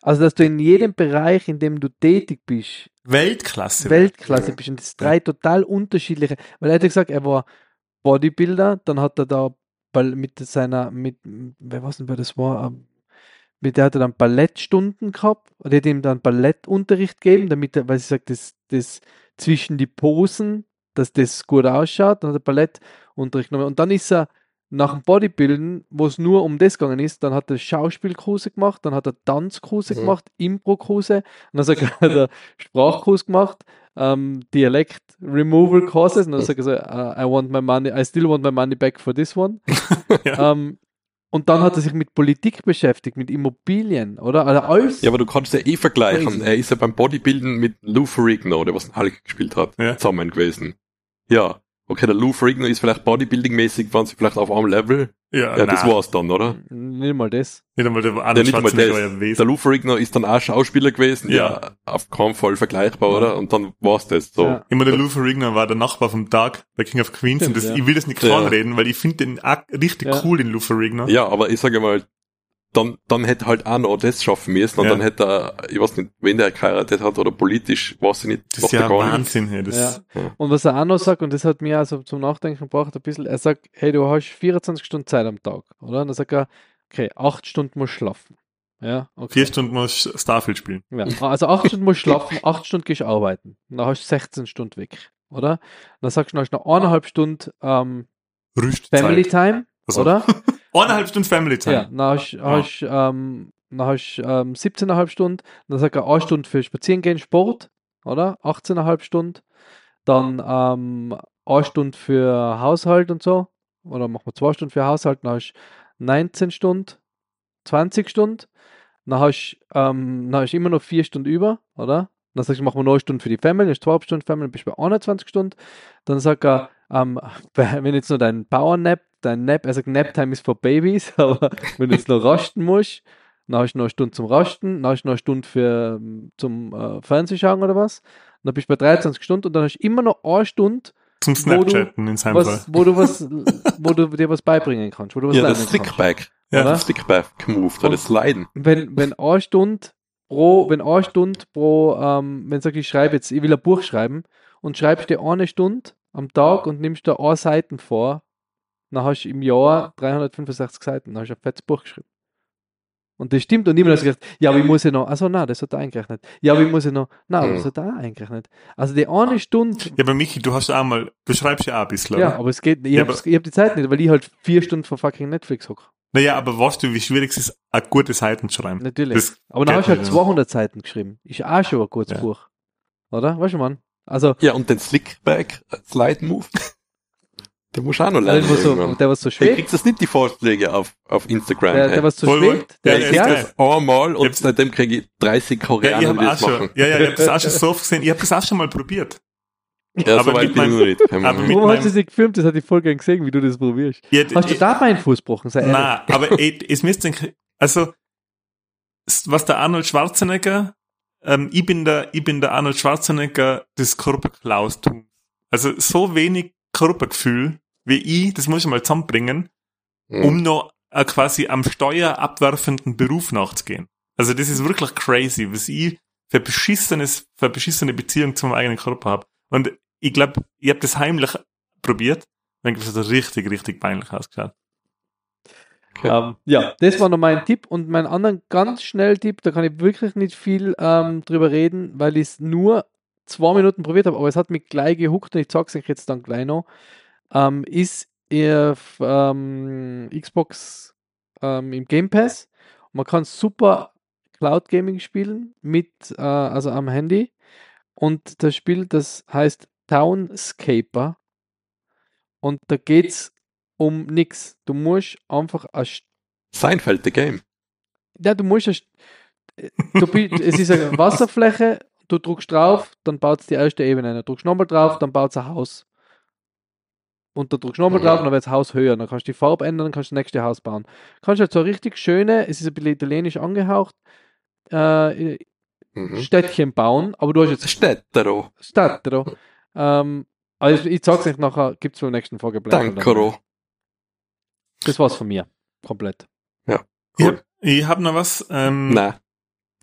Also, dass du in jedem Bereich, in dem du tätig bist, Weltklasse. Weltklasse bist. Und das sind drei total unterschiedliche. Weil er hat gesagt, er war Bodybuilder, dann hat er da mit seiner, mit, wer weiß nicht, wer das war, ähm, mit der hat er dann Ballettstunden gehabt, und hat ihm dann Ballettunterricht gegeben, damit er, weil sie sagt, das, das zwischen die Posen, dass das gut ausschaut, dann hat er Ballettunterricht genommen. Und dann ist er nach dem Bodybuilden, wo es nur um das gegangen ist, dann hat er Schauspielkurse gemacht, dann hat er Tanzkurse Mhm. gemacht, Impro-Kurse, dann er, hat er Sprachkurs gemacht, ähm, Dialekt Removal Courses, und dann sagt er so, uh, I want my money, I still want my money back for this one. Ja. ähm, und dann hat er sich mit Politik beschäftigt, mit Immobilien, oder? Also alles. Ja, aber du kannst ja eh vergleichen. Crazy. Er ist ja beim Bodybuilden mit Lou Ferrigno, der was Hulk gespielt hat, Ja. zusammen gewesen. Ja. Okay, der Lou Ferrigno ist vielleicht Bodybuilding-mäßig, waren sie vielleicht auf einem Level. Ja, Ja, das war's dann, oder? Nicht mal das. Nicht einmal der Ja, Arnold nicht einmal Schwarzenegger das. war ja Der. Lou Ferrigno ist dann auch Schauspieler gewesen. Ja. Ja. auf keinen Fall vergleichbar, Ja. oder? Und dann war's das. So. Ja. Immer der Lou Ferrigno war der Nachbar vom Doug bei King of Queens und das, ja. ich will das nicht Ja. reden, weil ich finde den auch richtig Ja. cool, den Lou Ferrigno. Ja, aber ich sage mal, dann, dann hätte halt auch noch das schaffen müssen und Ja. dann hätte er, ich weiß nicht, wen der geheiratet hat oder politisch, weiß ich nicht, Das ist ja der gar nicht. Wahnsinn, hey, das, Ja. Und was er auch noch sagt, und das hat mir also zum Nachdenken gebracht, ein bisschen, er sagt, hey, du hast 24 Stunden Zeit am Tag, oder? Und dann sagt er, okay, 8 Stunden musst du schlafen. Ja, okay. Vier Stunden muss Starfield spielen. Ja, also 8 Stunden musst du schlafen, 8 Stunden gehst du arbeiten. Und dann hast du 16 Stunden weg, oder? Und dann sagst du, dann hast du noch eineinhalb Stunden ähm. Family Time, Also, oder? Eineinhalb Stunden Family Time. Ja, dann hast du hast, ähm, dann hast, ähm, 17,5 Stunden, dann sagt er 1 Stunde für Spazieren gehen, Sport, oder? 18,5 Stunden. Dann ähm, 1 Stunde für Haushalt und so. Oder machen wir 2 Stunden für Haushalt, dann hast du 19 Stunden, 20 Stunden. Dann hast du ähm, dann hast du immer noch 4 Stunden über, oder? Dann sagst du, machen wir 9 Stunden für die Family, dann hast du 12 Stunden Family, dann bist du bei 21 Stunden. Dann sagt er, ähm, wenn jetzt nur dein Powernap, dein Nap, er sagt, Naptime ist für Babys, aber wenn du jetzt noch rasten musst, dann hast du noch eine Stunde zum Rasten, dann hast du noch eine Stunde für, ähm, zum äh, Fernsehschauen oder was. Dann bist du bei 23 Stunden und dann hast du immer noch eine Stunde Zum wo du, Snapchatten in seinem Fall. was, wo du was, wo du dir was beibringen kannst, wo du was Ja, lernen das kannst. Slickback. Ja. Der Slickback-Move, da Und- das Sliden. wenn, wenn eine Stunde pro, wenn eine Stunde pro, ähm, wenn sag ich schreibe jetzt, ich will ein Buch schreiben und schreibst dir eine Stunde am Tag und nimmst da eine Seiten vor, dann hast du im Jahr 365 Seiten, dann hast du ein fettes Buch geschrieben. Und das stimmt und hast du gesagt, ja, aber ich muss ja noch, also nein, das hat er eingerechnet. Ja, aber ich muss ja noch, nein, das Mhm. hat er auch eingerechnet. Also die eine Stunde, Ja, aber Michi, du hast auch mal, du schreibst ja auch ein bisschen, ja, oder? aber es geht, ich Ja, habe hab die Zeit nicht, weil ich halt vier Stunden vor fucking Netflix hocke. Naja, aber weißt du, wie schwierig es ist, eine gute Seiten zu schreiben? Natürlich. Das aber dann hast du halt nicht, 200 Seiten geschrieben. Ist auch schon ein gutes Ja. Buch. Oder? Weißt du, Mann? Also, Ja, und den Slickback-Slide-Move, den musst du auch noch der, lernen. was so, der was so schwebt, kriegst du nicht die Vorschläge auf, auf Instagram? der, der was so Voll, voll. schwebt, der ja, krieg ist das einmal und Jetzt- seitdem kriege ich 30 Ja, ich Koreaner, habe die auch das schon, machen. ja, ja, ich habe das auch schon so oft gesehen. Ich habe das auch schon mal probiert. Ja, aber so weit mit bin ich nicht. Aber mit Warum hast du das nicht gefilmt? Das hat ich voll gern gesehen, wie du das probierst. Ja, Hast du ich- da meinen Fuß gebrochen? Sei. Nein, aber es müsste, also, was der Arnold Schwarzenegger, ähm, ich bin der, ich bin der Arnold Schwarzenegger des Körperklaustums. Also, so wenig Körpergefühl wie ich, das muss ich mal zusammenbringen, Mhm. um noch äh, quasi am Steuer abwerfenden Beruf nachzugehen. Also, das ist wirklich crazy, was ich für beschissenes, für beschissene Beziehung zu meinem eigenen Körper habe. Und ich glaube, ich habe das heimlich probiert, und dann hat richtig, richtig peinlich ausgeschaut. Okay. Ähm, ja, das war noch mein Tipp. Und mein anderen ganz schnell Tipp, da kann ich wirklich nicht viel ähm, drüber reden, weil ich es nur zwei Minuten probiert habe, aber es hat mich gleich gehuckt und ich zeige es euch jetzt dann gleich noch. Ähm, ist auf ähm, Xbox ähm, im Game Pass. Man kann super Cloud Gaming spielen mit, äh, also am Handy. Und das Spiel, das heißt Townscaper. Und da geht es um nichts. Du musst einfach eine St- Seinfeld, the game. ja, du musst du, es ist eine Wasserfläche, du drückst drauf, dann baut es die erste Ebene. Dann drückst nochmal drauf, dann baut es ein Haus. Und dann drückst du nochmal drauf, dann wird das Haus höher. Dann kannst du die Farbe ändern, dann kannst du das nächste Haus bauen. Kannst halt so richtig schöne, es ist ein bisschen italienisch angehaucht, äh, Mhm. Städtchen bauen, aber du hast jetzt Städtero. Städte. Ähm, also ich sag's euch nachher, gibt's beim nächsten Folge. Dankero. Das war's von mir. Komplett. Ich Cool. ich hab noch was. Ähm, Nein.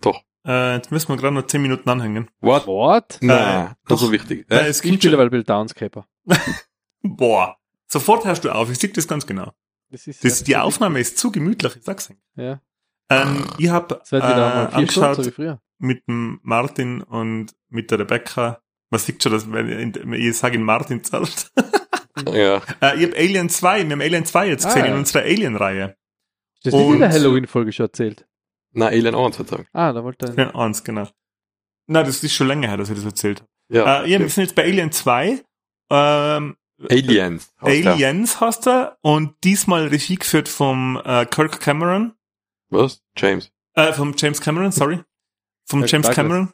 Doch. äh, jetzt müssen wir gerade noch 10 Minuten anhängen. What? What? Nein, das doch. ist so wichtig. Äh, Äh, es Ich gibt spiele weil Bill Downscaper. Boah, sofort hörst du auf. Ich sehe das ganz genau. Das ist Das, die Aufnahme ist zu gemütlich, ich sag's euch. Ja. Ähm, ich habe äh, Stunden, angeschaut so wie früher. mit dem Martin und mit der Rebecca. Man sieht schon, dass wenn ich sage in Martin zahlt. ja. äh, ich habe Alien 2, wir haben Alien 2 jetzt Ah, gesehen ja. in unserer Alien-Reihe. Das ist nicht in der Halloween-Folge schon erzählt. Nein, Alien 1 hat sagen. Ah, da wollte er. Ja, eins, genau. Na, das ist schon länger her, dass ich das erzählt habe. Ja. Äh, ja, wir sind jetzt bei Alien 2. Ähm, Aliens. Aliens hast du und diesmal Regie geführt vom äh, Kirk Cameron, Was? James. äh, vom James Cameron, sorry, vom Kirk James Douglas. Cameron.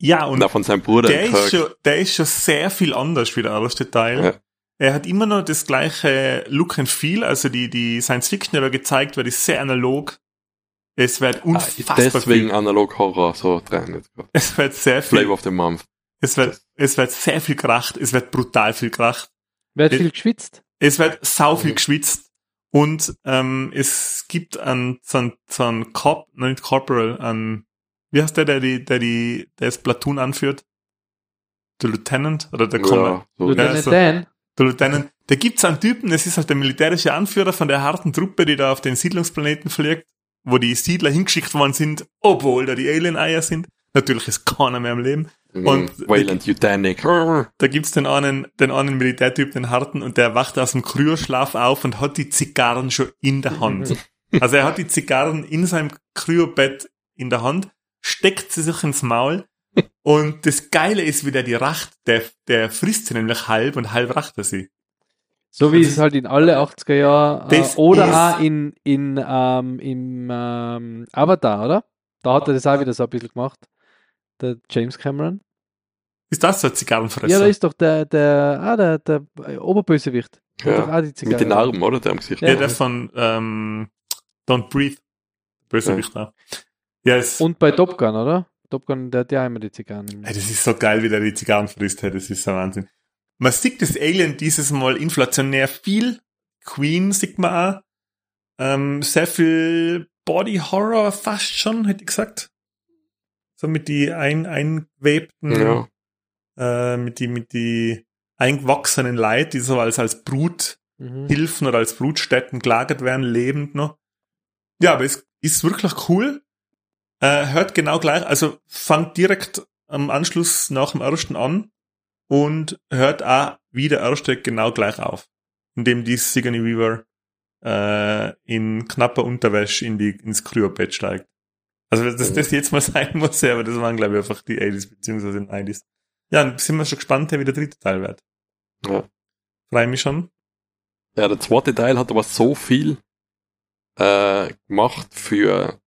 Ja, und Na, von seinem Bruder. der Kirk. ist, schon, der ist schon sehr viel anders wie der erste Teil. Ja. Er hat immer noch das gleiche Look and Feel, also die, die Science Fiction, die er gezeigt wird, ist sehr analog. Es wird Ah, unfassbar deswegen viel. analog Horror so gerade. Es wird sehr viel, Flavor of the Month. Es wird, es wird sehr viel kracht, es wird brutal viel kracht. Wer hat Äh, viel geschwitzt? Es wird sau viel geschwitzt und ähm, es gibt einen, so einen, so einen Corp, nein, nicht Corporal, einen, wie heißt der, der die, der die, der das Platoon anführt? Der Lieutenant oder der Command? Ja, so Lieutenant so. Dan? Der Lieutenant. Da gibt's einen Typen, das ist halt der militärische Anführer von der harten Truppe, die da auf den Siedlungsplaneten fliegt, wo die Siedler hingeschickt worden sind, obwohl da die Alien-Eier sind. Natürlich ist keiner mehr am Leben. Mhm. Und- Wayland Eugenic. Da gibt's den einen, den einen Militärtyp, den harten, und der wacht aus dem Kryoschlaf auf und hat die Zigarren schon in der Hand. Also er hat die Zigarren in seinem Kryobett in der Hand, steckt sie sich ins Maul und das Geile ist, wie der die racht, der, der frisst sie nämlich halb und halb racht er sie. So wie es halt in alle 80er Jahren äh, oder ist- auch in, in ähm, im ähm, Avatar, oder? Da hat er das auch wieder so ein bisschen gemacht. Der James Cameron. Ist das so ein Zigarrenfresser? Ja, da ist doch der, der, ah, der, der Oberbösewicht. Der hat doch Ja. auch die Mit den Armen, oder? Der am Gesicht. ja, Ja. der von ähm, Don't Breathe. Bösewicht da. Ja, es, Und bei Top Gun, oder? Top Gun, der hat ja immer die Zigarren. das ist so geil, wie der die Zigarren frisst. Hey, das ist so Wahnsinn. man sieht das Alien dieses Mal inflationär viel. Queen sieht man auch. Ähm, sehr viel Body Horror fast schon, hätte ich gesagt. So mit die ein, einwebten, Ja. äh, mit die, mit die eingewachsenen Leid, die so als, als Bruthilfen Mhm. oder als Brutstätten gelagert werden, lebend noch. Ja, aber es ist wirklich cool. Äh, hört genau gleich, also fangt direkt am Anschluss nach dem ersten an und hört auch wie der erste genau gleich auf. Indem die Sigourney Weaver äh, in knapper Unterwäsche in die, ins Kryobett steigt. Also dass das jetzt mal sein muss, ja, aber das waren glaube ich einfach die 80s beziehungsweise die 90s. Ja, dann sind wir schon gespannt, wie der dritte Teil wird. Ja. Freue mich schon. Ja, der zweite Teil hat aber so viel äh, gemacht für,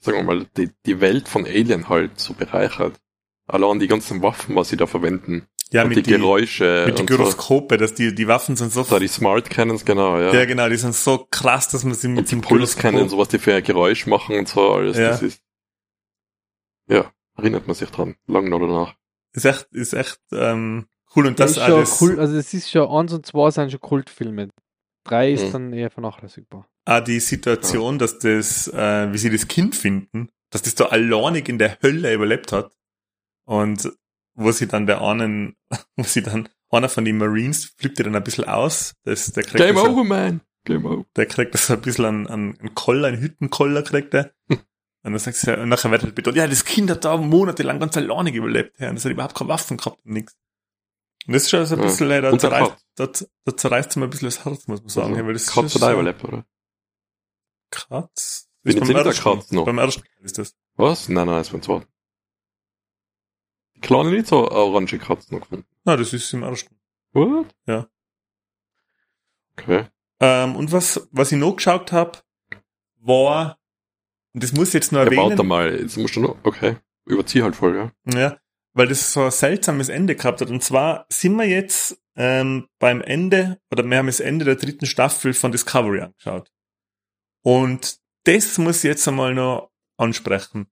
sagen wir mal, die, die Welt von Alien halt so bereichert. Allein die ganzen Waffen, was sie da verwenden. Ja, und mit die, die, Geräusche mit die und so. Gyroskope, dass die, die Waffen sind so, Da die Smart Cannons, genau, ja. ja. genau, die sind so krass, dass man sie mit und dem Puls kennen, Gyroskop- so was die für ein Geräusch machen und so alles. Ja. Das ist, ja, erinnert man sich dran, lang noch danach. ist echt, ist echt ähm, cool und Das das ist schon alles, cool, also es ist schon, eins und zwei sind schon Kultfilme. Drei ist Mhm. dann eher vernachlässigbar. auch die Situation, dass das, äh, wie sie das Kind finden, dass das da alleinig in der Hölle überlebt hat und wo sie dann der einen, wo sie dann einer von den Marines flippt ihr dann ein bisschen aus, das, der kriegt Game das, over, man! Game over. der kriegt das ein bisschen an, an, an Koller, einen Hüttenkoller kriegt er. Hm. Und dann sagt sie, und nachher wird halt betont, ja, das Kind hat da monatelang ganz alleinig überlebt, ja, und es hat überhaupt keine Waffen gehabt und nix. Und das ist schon so ein Ja. bisschen, da zerreißt, da, da zerreißt es mir ein bisschen das Herz, muss man sagen, Also, weil das Katz ist hat auch überlebt, oder? Kratz? Bin Ist beim ersten, Kratz noch. beim ersten ist das. Was? Nein, nein, das war ein Kleine nicht so orange Katzen noch gefunden. Na, das ist im ersten. What? Ja. Okay. Ähm, und was, was ich noch geschaut habe, war, und das muss ich jetzt nur Ja, warte erwähnen, mal, jetzt musst du noch, okay. Überzieh halt voll, ja. ja, weil das so ein seltsames Ende gehabt hat. Und zwar sind wir jetzt ähm, beim Ende, oder wir haben das Ende der dritten Staffel von Discovery angeschaut. Und das muss ich jetzt einmal noch ansprechen.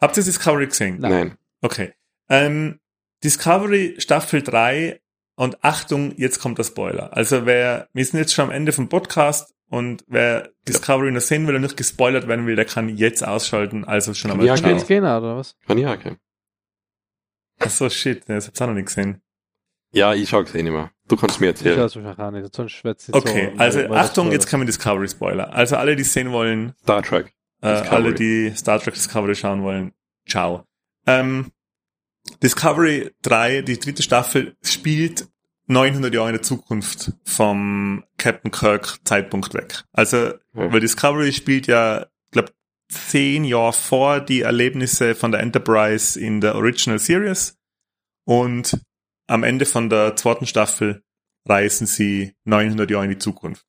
Habt ihr Discovery gesehen? Nein. Okay. Ähm, Discovery Staffel 3 und Achtung, jetzt kommt der Spoiler. Also wer, wir sind jetzt schon am Ende vom Podcast und wer Discovery noch sehen will und nicht gespoilert werden will, der kann jetzt ausschalten, also schon einmal Ja, Kann jetzt gehen, oder was? Kann ich auch, okay. Ach so, shit, das hab's auch noch nicht gesehen. Ja, ich schau eh nicht mehr. Du kannst mir Ich erzählen. weiß wahrscheinlich auch nicht, sonst schwätze ich Okay, so. also Achtung, jetzt so- kommen Discovery Spoiler. Also alle, die sehen wollen, Star Trek. äh, alle, die Star Trek Discovery schauen wollen, ciao. Ähm, Discovery 3, die dritte Staffel, spielt 900 Jahre in der Zukunft vom Captain Kirk Zeitpunkt weg. Also, Ja. weil Discovery spielt ja, glaube zehn Jahre vor die Erlebnisse von der Enterprise in der Original Series und am Ende von der zweiten Staffel reisen sie 900 Jahre in die Zukunft,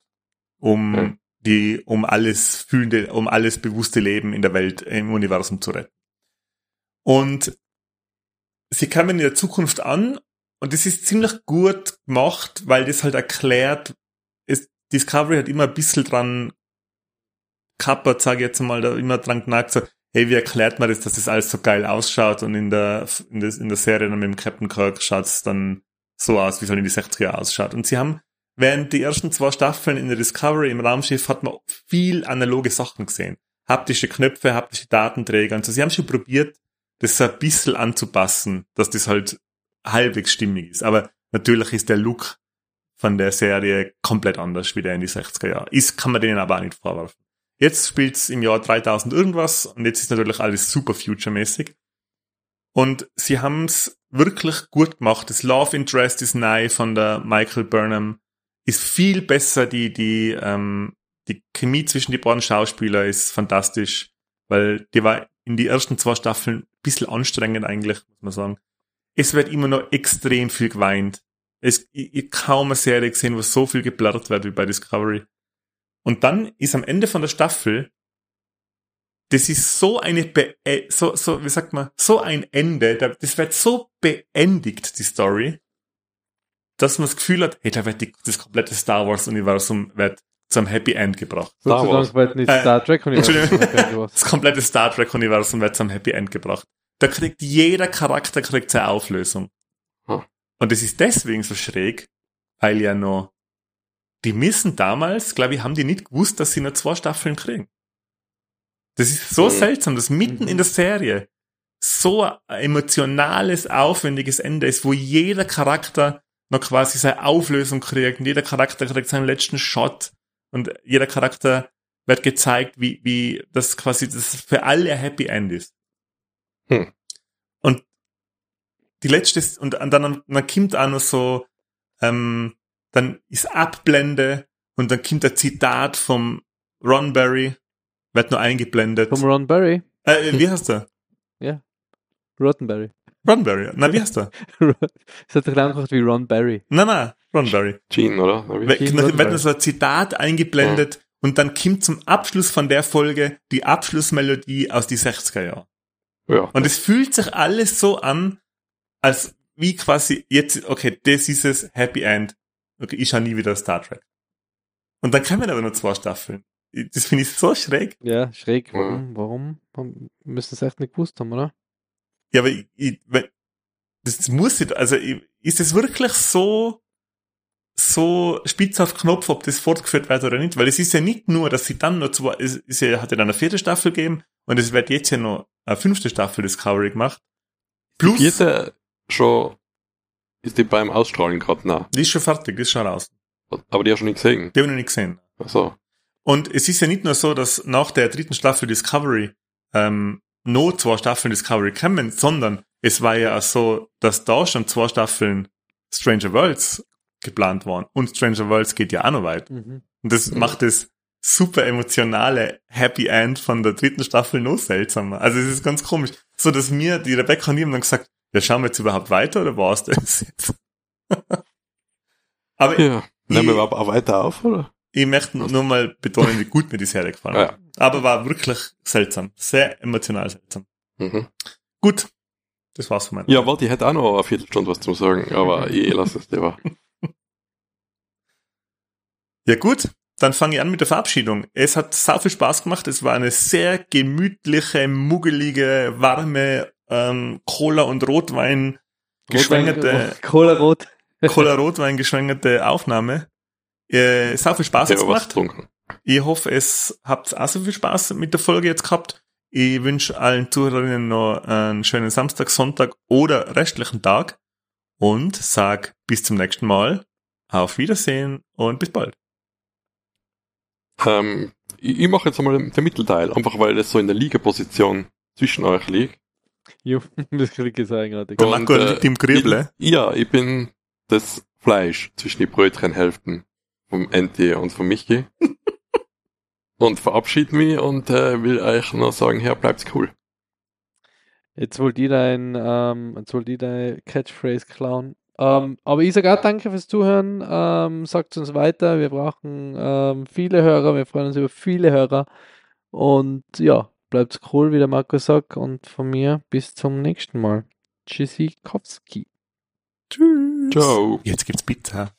um Ja. die, um alles fühlende, um alles bewusste Leben in der Welt, im Universum zu retten. Und sie kamen in der Zukunft an und das ist ziemlich gut gemacht, weil das halt erklärt, ist, Discovery hat immer ein bisschen dran kappert, sage ich jetzt mal, da immer dran genagt, so, hey, wie erklärt man das, dass das alles so geil ausschaut und in der, in der, in der Serie dann mit dem Captain Kirk schaut's dann so aus, wie es halt in die 60er ausschaut. Und sie haben, während die ersten zwei Staffeln in der Discovery im Raumschiff hat man viel analoge Sachen gesehen. Haptische Knöpfe, haptische Datenträger und so. Sie haben schon probiert, das ein bisschen anzupassen, dass das halt halbwegs stimmig ist. Aber natürlich ist der Look von der Serie komplett anders wie der in die 60er Jahre. Ist, kann man denen aber auch nicht vorwerfen. Jetzt spielt's im Jahr 3000 irgendwas und jetzt ist natürlich alles super future-mäßig. Und sie haben's wirklich gut gemacht. Das Love Interest ist neu von der Michael Burnham. Ist viel besser. Die, die, ähm, die Chemie zwischen die beiden Schauspieler ist fantastisch, weil die war in die ersten zwei Staffeln ein bisschen anstrengend eigentlich, muss man sagen. Es wird immer noch extrem viel geweint. Es, ich, ich kaum eine Serie gesehen, wo so viel geblurrt wird wie bei Discovery. Und dann ist am Ende von der Staffel, das ist so eine, Be äh, so, so, wie sagt man, so ein Ende, da- das wird so beendigt, die Story, dass man das Gefühl hat, hey, da wird die, das komplette Star Wars Universum wird zum Happy End gebracht. Star Wars. Wird nicht Äh, Star Trek Entschuldigung. Universum. Das komplette Star Trek Universum wird zum Happy End gebracht. Da kriegt jeder Charakter kriegt seine Auflösung. Hm. Und es ist deswegen so schräg, weil ja noch, die müssen damals, glaube ich, haben die nicht gewusst, dass sie nur zwei Staffeln kriegen. Das ist so Mhm. seltsam, dass mitten Mhm. in der Serie so ein emotionales, aufwendiges Ende ist, wo jeder Charakter noch quasi seine Auflösung kriegt und jeder Charakter kriegt seinen letzten Shot und jeder Charakter wird gezeigt, wie, wie das quasi das für alle ein Happy End ist. Hm. Und die letzte ist, und dann, dann kommt auch noch so, ähm, dann ist Abblende und dann kommt ein Zitat vom Ron Barry, wird nur eingeblendet. Vom Ron Barry. Äh, wie heißt der? Rottenberry. Ron Barry. Na, wie heißt der? Es hat doch angehört wie Ron Barry. Nein, nein, Ron Barry. Gene, oder? Gene wird ein Zitat eingeblendet und dann kommt zum Abschluss von der Folge die Abschlussmelodie aus die 60er Jahren. Ja. Und es fühlt sich alles so an, als wie quasi jetzt, okay, das ist es, Happy End. Okay, ich schaue nie wieder Star Trek. Und dann kommen aber nur zwei Staffeln. Das finde ich so schräg. Ja, schräg. Ja. Warum? Warum? Warum? Müssen es echt nicht gewusst haben, oder? Ja, aber ich, ich, das muss ich, also ich, ist es wirklich so, so spitz auf Knopf, ob das fortgeführt wird oder nicht? Weil es ist ja nicht nur, dass sie dann noch zwei, es ist ja, hat ja dann eine vierte Staffel gegeben und es wird jetzt ja noch eine fünfte Staffel Discovery gemacht. Plus, Die vierte schon ist die beim Ausstrahlen gerade nah. die ist schon fertig, die ist schon raus. Aber die hast du nicht gesehen. Die habe ich noch nicht gesehen. Also, Und es ist ja nicht nur so, dass nach der dritten Staffel Discovery ähm, noch zwei Staffeln Discovery kommen, sondern es war ja auch so, dass da schon zwei Staffeln Stranger Worlds geplant waren. Und Stranger Worlds geht ja auch noch weit. Mhm. Und das Mhm. macht das super emotionale Happy End von der dritten Staffel noch seltsamer. Also es ist ganz komisch. So, dass mir, die Rebecca und ich haben dann gesagt, ja, schauen wir jetzt überhaupt weiter oder war's das jetzt? Aber ja. Nehmen wir Ich- aber auch weiter auf, oder? ich möchte nur mal betonen, wie gut mir die Serie gefallen hat. Ja. Aber war wirklich seltsam. Sehr emotional seltsam. Mhm. Gut. Das war's von meiner Ja, warte, ich hätte auch noch eine Viertelstunde was zu sagen, aber ich lasse es lieber. Ja gut, dann fange ich an mit der Verabschiedung. Es hat sau viel Spaß gemacht. Es war eine sehr gemütliche, muggelige, warme ähm, Cola und Rotwein geschwängerte, Cola Rot. Cola Rotwein geschwängerte Aufnahme. Äh, sau viel Spaß Ich hat's gemacht. getrunken. Ich hoffe, es habt auch so viel Spaß mit der Folge jetzt gehabt. Ich wünsche allen Zuhörerinnen noch einen schönen Samstag, Sonntag oder restlichen Tag und sag bis zum nächsten Mal. Auf Wiedersehen und bis bald. Ähm, ich, ich mache jetzt einmal den, Mittelteil, einfach weil das so in der Liegeposition zwischen euch liegt. Jo, das kriege ich sagen gerade. Der Und, Marco äh, liegt im Grüble. Ich, ja, ich bin das Fleisch zwischen die Brötchenhälften vom Enti und vom Michi. und verabschiede mich und äh, will euch noch sagen, ja, bleibt's cool. Jetzt wollte ich dein, ähm, jetzt wollte ich deine Catchphrase klauen. Ähm, aber ich sage auch danke fürs Zuhören. Ähm, sagt uns weiter. Wir brauchen ähm, viele Hörer. Wir freuen uns über viele Hörer. Und ja, bleibt's cool, wie der Marco sagt. Und von mir bis zum nächsten Mal. Tschüssikowski. Tschüss. Ciao. Jetzt gibt's Pizza.